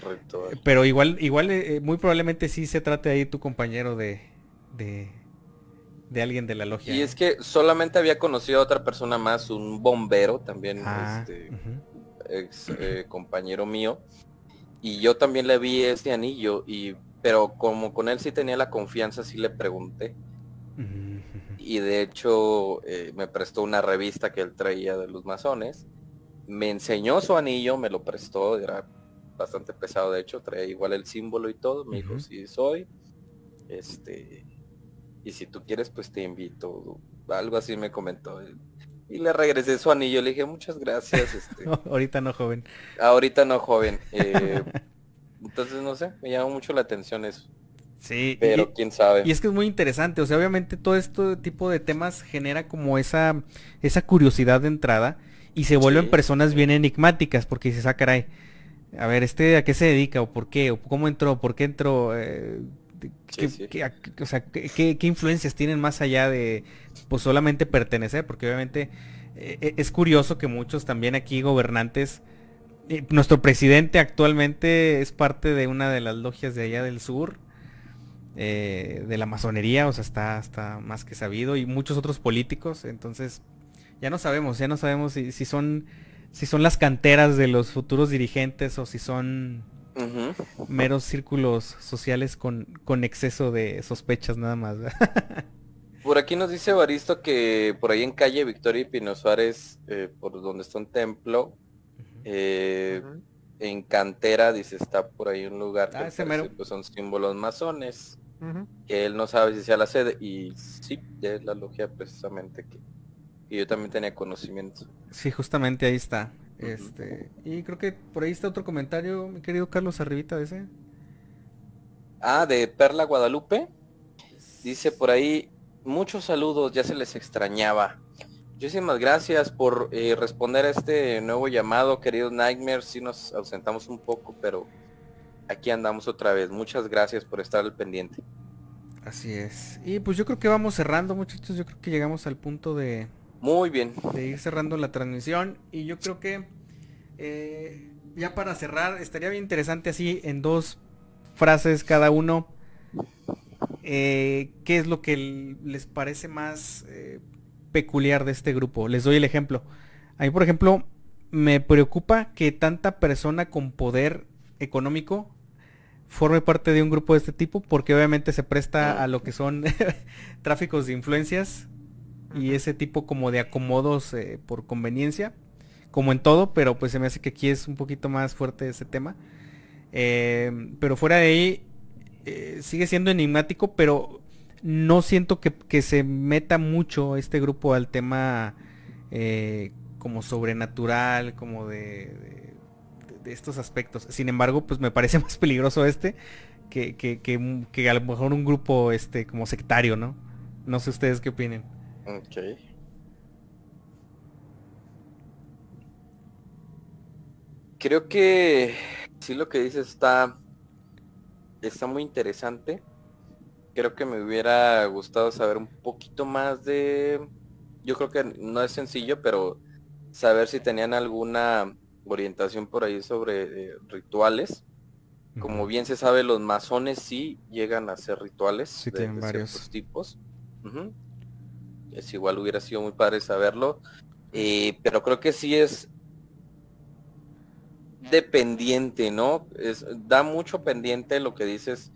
Speaker 4: Ritual.
Speaker 3: Pero igual, igual eh, muy probablemente sí se trate ahí tu compañero de, de, de alguien de la logia.
Speaker 4: Y
Speaker 3: ¿eh?
Speaker 4: es que solamente había conocido a otra persona más, un bombero también,
Speaker 3: Ah,
Speaker 4: este, ex eh, compañero mío. Y yo también le vi este anillo, y pero como con él sí tenía la confianza, sí le pregunté. Y de hecho eh, me prestó una revista que él traía de los masones. Me enseñó su anillo, me lo prestó, era bastante pesado de hecho, traía igual el símbolo y todo. Me dijo, sí soy. Este, y si tú quieres, pues te invito. Algo así me comentó. Y le regresé su anillo, le dije, muchas gracias. [laughs] Este,
Speaker 3: Ahorita no, joven.
Speaker 4: ahorita no, joven. [laughs] Eh, entonces, no sé, me llama mucho la atención eso.
Speaker 3: Sí,
Speaker 4: Pero
Speaker 3: y-
Speaker 4: quién sabe.
Speaker 3: Y es que es muy interesante, o sea, obviamente todo este tipo de temas genera como esa, esa curiosidad de entrada y se vuelven
Speaker 4: Sí.
Speaker 3: personas bien enigmáticas porque dices, ah, caray, a ver, ¿este a qué se dedica o por qué? ¿O cómo entró? ¿Por qué entró? Eh,
Speaker 4: Sí,
Speaker 3: ¿qué,
Speaker 4: sí.
Speaker 3: qué- a- o sea, ¿qué, qué- influencias tienen más allá de pues solamente pertenecer? Porque obviamente eh, eh, es curioso que muchos también aquí gobernantes, eh, nuestro presidente actualmente es parte de una de las logias de allá del sur, eh, de la masonería, o sea, está, está más que sabido, y muchos otros políticos, entonces ya no sabemos, ya no sabemos si, si son si son las canteras de los futuros dirigentes o si son Meros círculos sociales con, con exceso de sospechas nada más. [laughs]
Speaker 4: Por aquí nos dice Baristo que por ahí en calle Victoria y Pino Suárez, eh, por donde está un templo, eh, en cantera, dice, está por ahí un lugar que
Speaker 3: Ah,
Speaker 4: parecer,
Speaker 3: mero.
Speaker 4: pues, son símbolos masones, que él no sabe si sea la sede, y sí, es la logia precisamente que, que yo también tenía conocimiento.
Speaker 3: Sí, justamente ahí está. Este, y creo que por ahí está otro comentario, mi querido Carlos, arribita de ese.
Speaker 4: Ah, de Perla Guadalupe, dice por ahí, muchos saludos, ya se les extrañaba. Muchísimas gracias por eh, responder a este nuevo llamado, queridos Nightmares. Sí nos ausentamos un poco, pero aquí andamos otra vez. Muchas gracias por estar al pendiente.
Speaker 3: Así es. Y pues yo creo que vamos cerrando, muchachos. Yo creo que llegamos al punto de,
Speaker 4: Muy bien.
Speaker 3: de ir cerrando la transmisión. Y yo creo que eh, ya para cerrar, estaría bien interesante así en dos frases cada uno. eh, ¿Qué es lo que les parece más eh, peculiar de este grupo? Les doy el ejemplo. A mí, por ejemplo, me preocupa que tanta persona con poder económico forme parte de un grupo de este tipo, porque obviamente se presta a lo que son [laughs] tráficos de influencias y ese tipo como de acomodos eh, por conveniencia, como en todo, pero pues se me hace que aquí es un poquito más fuerte ese tema. Eh, pero fuera de ahí, eh, sigue siendo enigmático, pero no siento que, que se meta mucho este grupo al tema como sobrenatural, como de, de- de estos aspectos. Sin embargo, pues me parece [laughs] más peligroso este que, que, que que a lo mejor un grupo este como sectario, ¿no? No sé ustedes qué opinen.
Speaker 4: Ok. Creo que sí lo que dices está está muy interesante. Creo que me hubiera gustado saber un poquito más de yo creo que no es sencillo, pero saber si tenían alguna orientación por ahí sobre eh, rituales. Como bien se sabe, los masones sí llegan a hacer rituales
Speaker 3: Sí,
Speaker 4: de,
Speaker 3: varios.
Speaker 4: ciertos tipos. Es igual hubiera sido muy padre saberlo. Eh, pero creo que sí es dependiente, ¿no? Es, da mucho pendiente lo que dices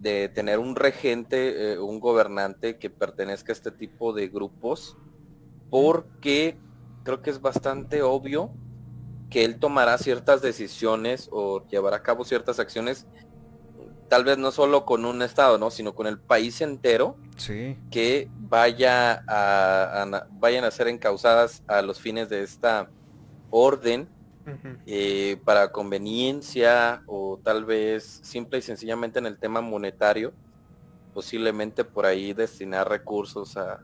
Speaker 4: de tener un regente, eh, un gobernante que pertenezca a este tipo de grupos, porque creo que es bastante obvio que él tomará ciertas decisiones o llevará a cabo ciertas acciones, tal vez no solo con un estado, ¿no? Sino con el país entero,
Speaker 3: Sí.
Speaker 4: que vaya a, vayan a ser encausadas a los fines de esta orden eh, para conveniencia o tal vez simple y sencillamente en el tema monetario, posiblemente por ahí destinar recursos a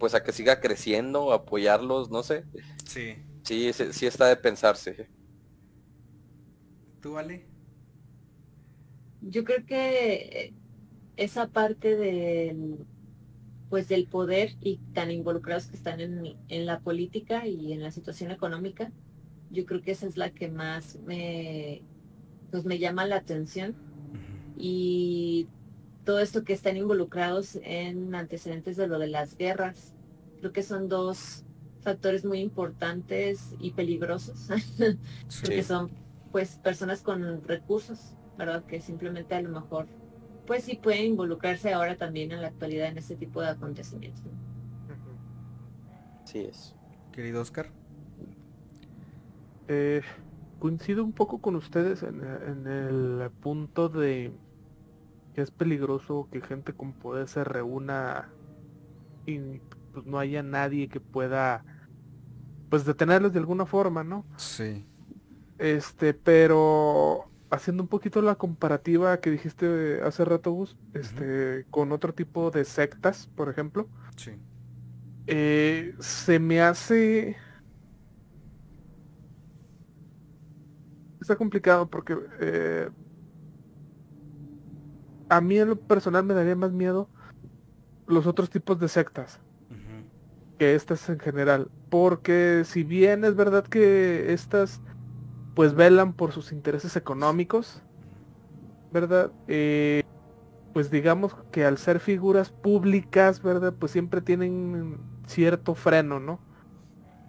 Speaker 4: pues a que siga creciendo, apoyarlos, no sé.
Speaker 3: Sí.
Speaker 4: Sí, sí, sí está de pensarse.
Speaker 3: ¿Tú, vale?
Speaker 2: Yo creo que esa parte del pues del poder y tan involucrados que están en, en la política y en la situación económica. Yo creo que esa es la que más me, pues me llama la atención. Y todo esto que están involucrados en antecedentes de lo de las guerras. Creo que son dos factores muy importantes y peligrosos, [laughs] porque son pues personas con recursos, ¿verdad? Que simplemente a lo mejor pues sí pueden involucrarse ahora también en la actualidad en este tipo de acontecimientos.
Speaker 4: Sí es.
Speaker 3: Querido Oscar.
Speaker 1: Eh, coincido un poco con ustedes en, en, el punto de que es peligroso que gente con poder se reúna y pues no haya nadie que pueda pues detenerlos de alguna forma, ¿no?
Speaker 3: Sí.
Speaker 1: Este, pero haciendo un poquito la comparativa que dijiste hace rato, Gus, este, con otro tipo de sectas, por ejemplo.
Speaker 3: Sí.
Speaker 1: Eh, se me hace... Está complicado porque eh, a mí en lo personal me daría más miedo los otros tipos de sectas que estas en general. Porque si bien es verdad que estas pues velan por sus intereses económicos, ¿verdad? Eh, pues digamos que al ser figuras públicas, ¿verdad? Pues siempre tienen cierto freno, ¿no?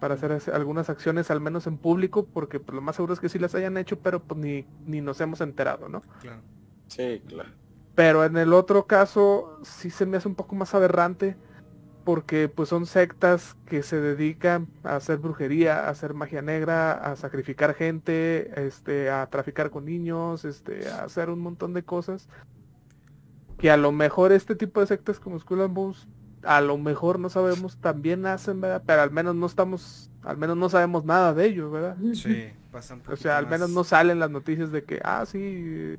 Speaker 1: Para hacer algunas acciones, al menos en público, porque pues, lo más seguro es que sí las hayan hecho, pero pues ni, ni nos hemos enterado, ¿no?
Speaker 3: Claro.
Speaker 4: Sí, claro.
Speaker 1: Pero en el otro caso sí se me hace un poco más aberrante porque pues son sectas que se dedican a hacer brujería, a hacer magia negra, a sacrificar gente, este, a traficar con niños, este, a hacer un montón de cosas. Que a lo mejor este tipo de sectas como Skull and Bones, a lo mejor no sabemos, también hacen, ¿verdad? Pero al menos no estamos, al menos no sabemos nada de ellos, ¿verdad?
Speaker 3: Sí, pasan
Speaker 1: O sea, al menos no salen las noticias de que, ah, sí,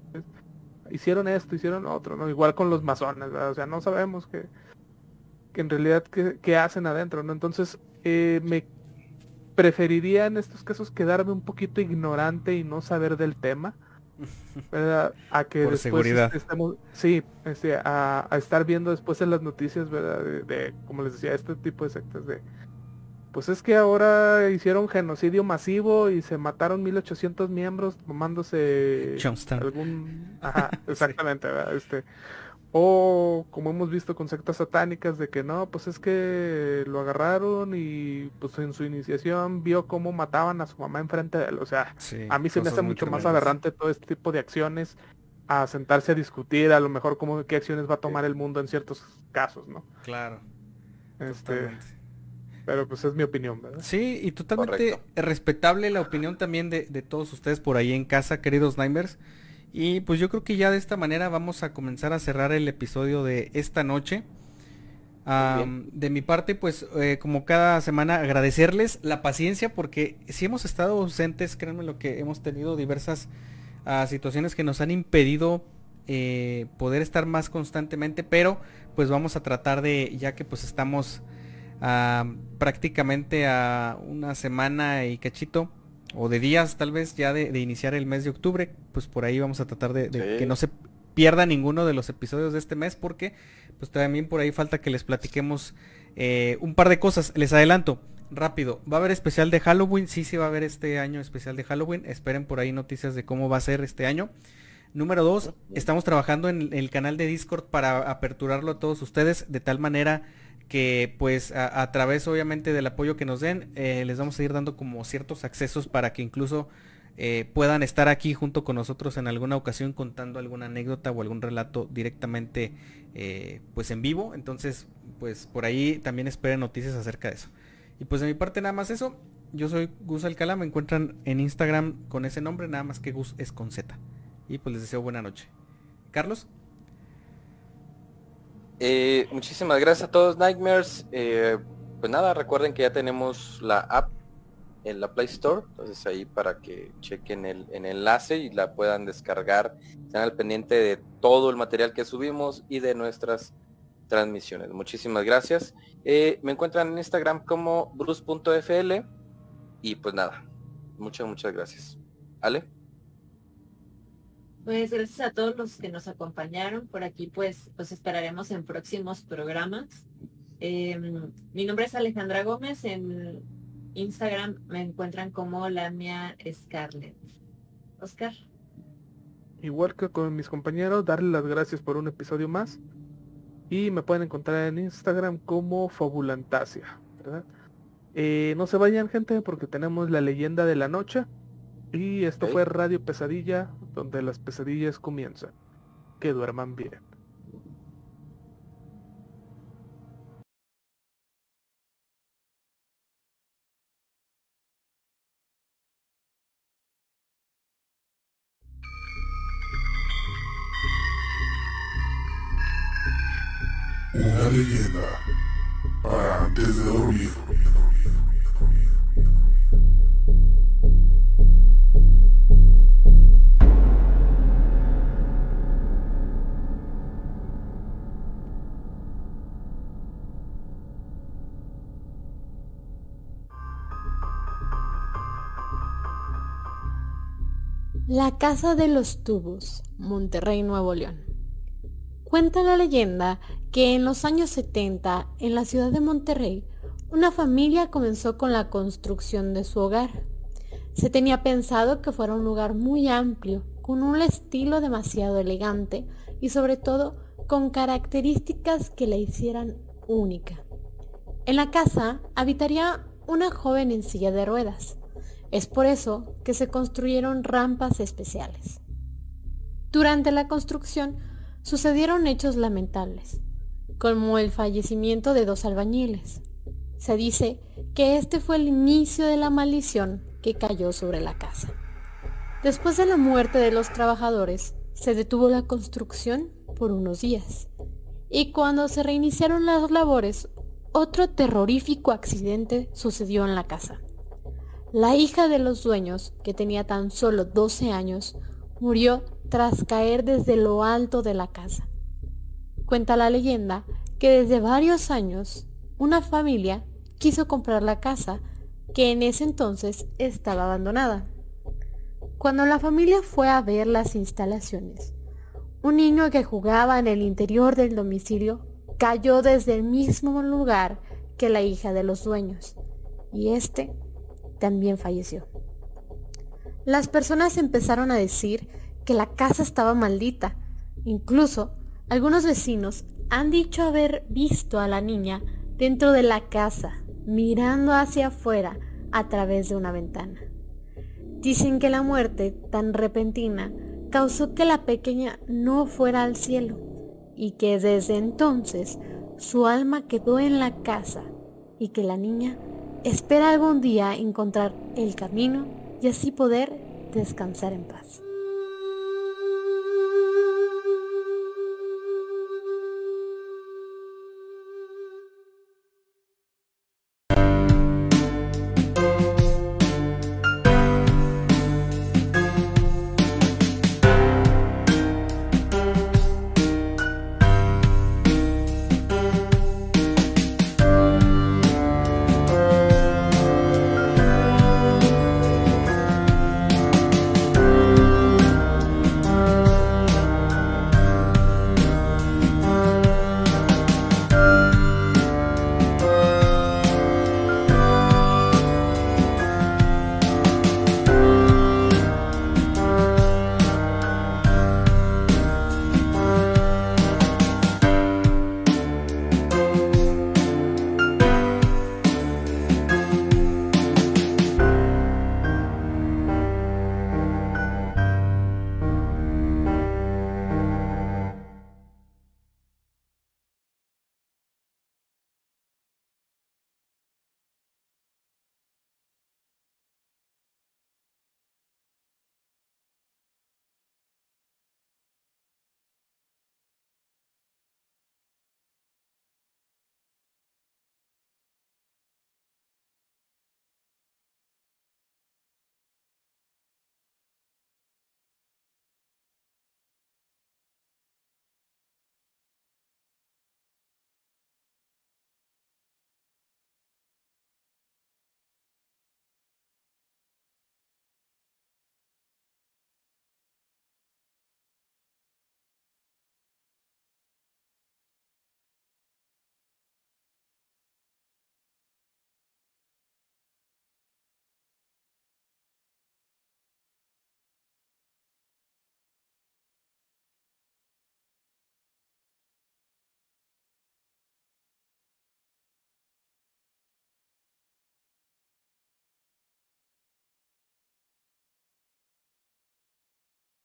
Speaker 1: hicieron esto, hicieron otro, ¿no? Igual con los masones, ¿verdad? O sea, no sabemos que en realidad qué, hacen adentro, ¿no? Entonces, eh, me preferiría en estos casos quedarme un poquito ignorante y no saber del tema. [laughs] ¿verdad? A que
Speaker 3: Por
Speaker 1: después
Speaker 3: seguridad.
Speaker 1: estemos, sí, este, a, estar viendo después en las noticias, ¿verdad? De, como les decía, este tipo de sectas de, pues es que ahora hicieron genocidio masivo y se mataron 1800 miembros tomándose algún, ajá, [laughs] exactamente, ¿verdad? Este, o como hemos visto con sectas satánicas de que no, pues es que lo agarraron y pues en su iniciación vio cómo mataban a su mamá enfrente de él. O sea, a mí se me hace mucho más aberrante todo este tipo de acciones a sentarse a discutir a lo mejor cómo qué acciones va a tomar el mundo en ciertos casos, ¿no?
Speaker 3: Claro.
Speaker 1: Este, pero pues es mi opinión, ¿verdad?
Speaker 3: Sí, y totalmente respetable la opinión también de, de, todos ustedes por ahí en casa, queridos Nimers. Y pues yo creo que ya de esta manera vamos a comenzar a cerrar el episodio de esta noche. de mi parte, pues eh, como cada semana agradecerles la paciencia porque si hemos estado ausentes, créanme lo que hemos tenido diversas ah, situaciones que nos han impedido eh, poder estar más constantemente, pero pues vamos a tratar de, ya que pues estamos prácticamente a una semana y cachito o de días tal vez ya de, iniciar el mes de octubre, pues por ahí vamos a tratar de, que no se pierda ninguno de los episodios de este mes porque pues también por ahí falta que les platiquemos eh, un par de cosas. Les adelanto, rápido, va a haber especial de Halloween, sí, sí va a haber este año especial de Halloween, esperen por ahí noticias de cómo va a ser este año. Número dos, estamos trabajando en el canal de Discord para aperturarlo a todos ustedes de tal manera que pues a, través obviamente del apoyo que nos den eh, les vamos a ir dando como ciertos accesos para que incluso eh, puedan estar aquí junto con nosotros en alguna ocasión contando alguna anécdota o algún relato directamente eh, pues en vivo. Entonces pues por ahí también esperen noticias acerca de eso. Y pues de mi parte nada más eso. Yo soy Gus Alcalá me encuentran en Instagram con ese nombre nada más que Gus es con Z. Y pues les deseo buena noche. Carlos
Speaker 4: eh, muchísimas gracias a todos Nightmares. Eh, pues nada, recuerden que ya tenemos la app en la Play Store, entonces ahí para que chequen el, enlace y la puedan descargar, estén al pendiente de todo el material que subimos y de nuestras transmisiones. Muchísimas gracias. Eh, me encuentran en Instagram como bruce.fl y pues nada, muchas, muchas gracias. ¿Ale?
Speaker 2: Pues gracias a todos los que nos acompañaron por aquí, pues los esperaremos en próximos programas. Em, mi nombre es Alejandra Gómez. En Instagram me encuentran como la mía Scarlett. Oscar.
Speaker 1: Igual que con mis compañeros, darle las gracias por un episodio más. Y me pueden encontrar en Instagram como Fabulantasia. Eh, no se vayan gente porque tenemos la leyenda de la noche. Y esto fue Radio Pesadilla, donde las pesadillas comienzan. Que duerman bien.
Speaker 6: Una leyenda para antes de dormir.
Speaker 7: La Casa de los Tubos, Monterrey, Nuevo León. Cuenta la leyenda que en los años 70, en la ciudad de Monterrey, una familia comenzó con la construcción de su hogar. Se tenía pensado que fuera un lugar muy amplio, con un estilo demasiado elegante y sobre todo con características que la hicieran única. En la casa habitaría una joven en silla de ruedas, es por eso que se construyeron rampas especiales. Durante la construcción sucedieron hechos lamentables, como el fallecimiento de dos albañiles. Se dice que este fue el inicio de la maldición que cayó sobre la casa. Después de la muerte de los trabajadores, se detuvo la construcción por unos días. Y cuando se reiniciaron las labores, otro terrorífico accidente sucedió en la casa. La hija de los dueños, que tenía tan solo 12 años, murió tras caer desde lo alto de la casa. Cuenta la leyenda que desde varios años una familia quiso comprar la casa que en ese entonces estaba abandonada. Cuando la familia fue a ver las instalaciones, un niño que jugaba en el interior del domicilio cayó desde el mismo lugar que la hija de los dueños y este también falleció. Las personas empezaron a decir que la casa estaba maldita. Incluso algunos vecinos han dicho haber visto a la niña dentro de la casa, mirando hacia afuera a través de una ventana. Dicen que la muerte tan repentina causó que la pequeña no fuera al cielo y que desde entonces su alma quedó en la casa y que la niña Espera algún día encontrar el camino y así poder descansar en paz.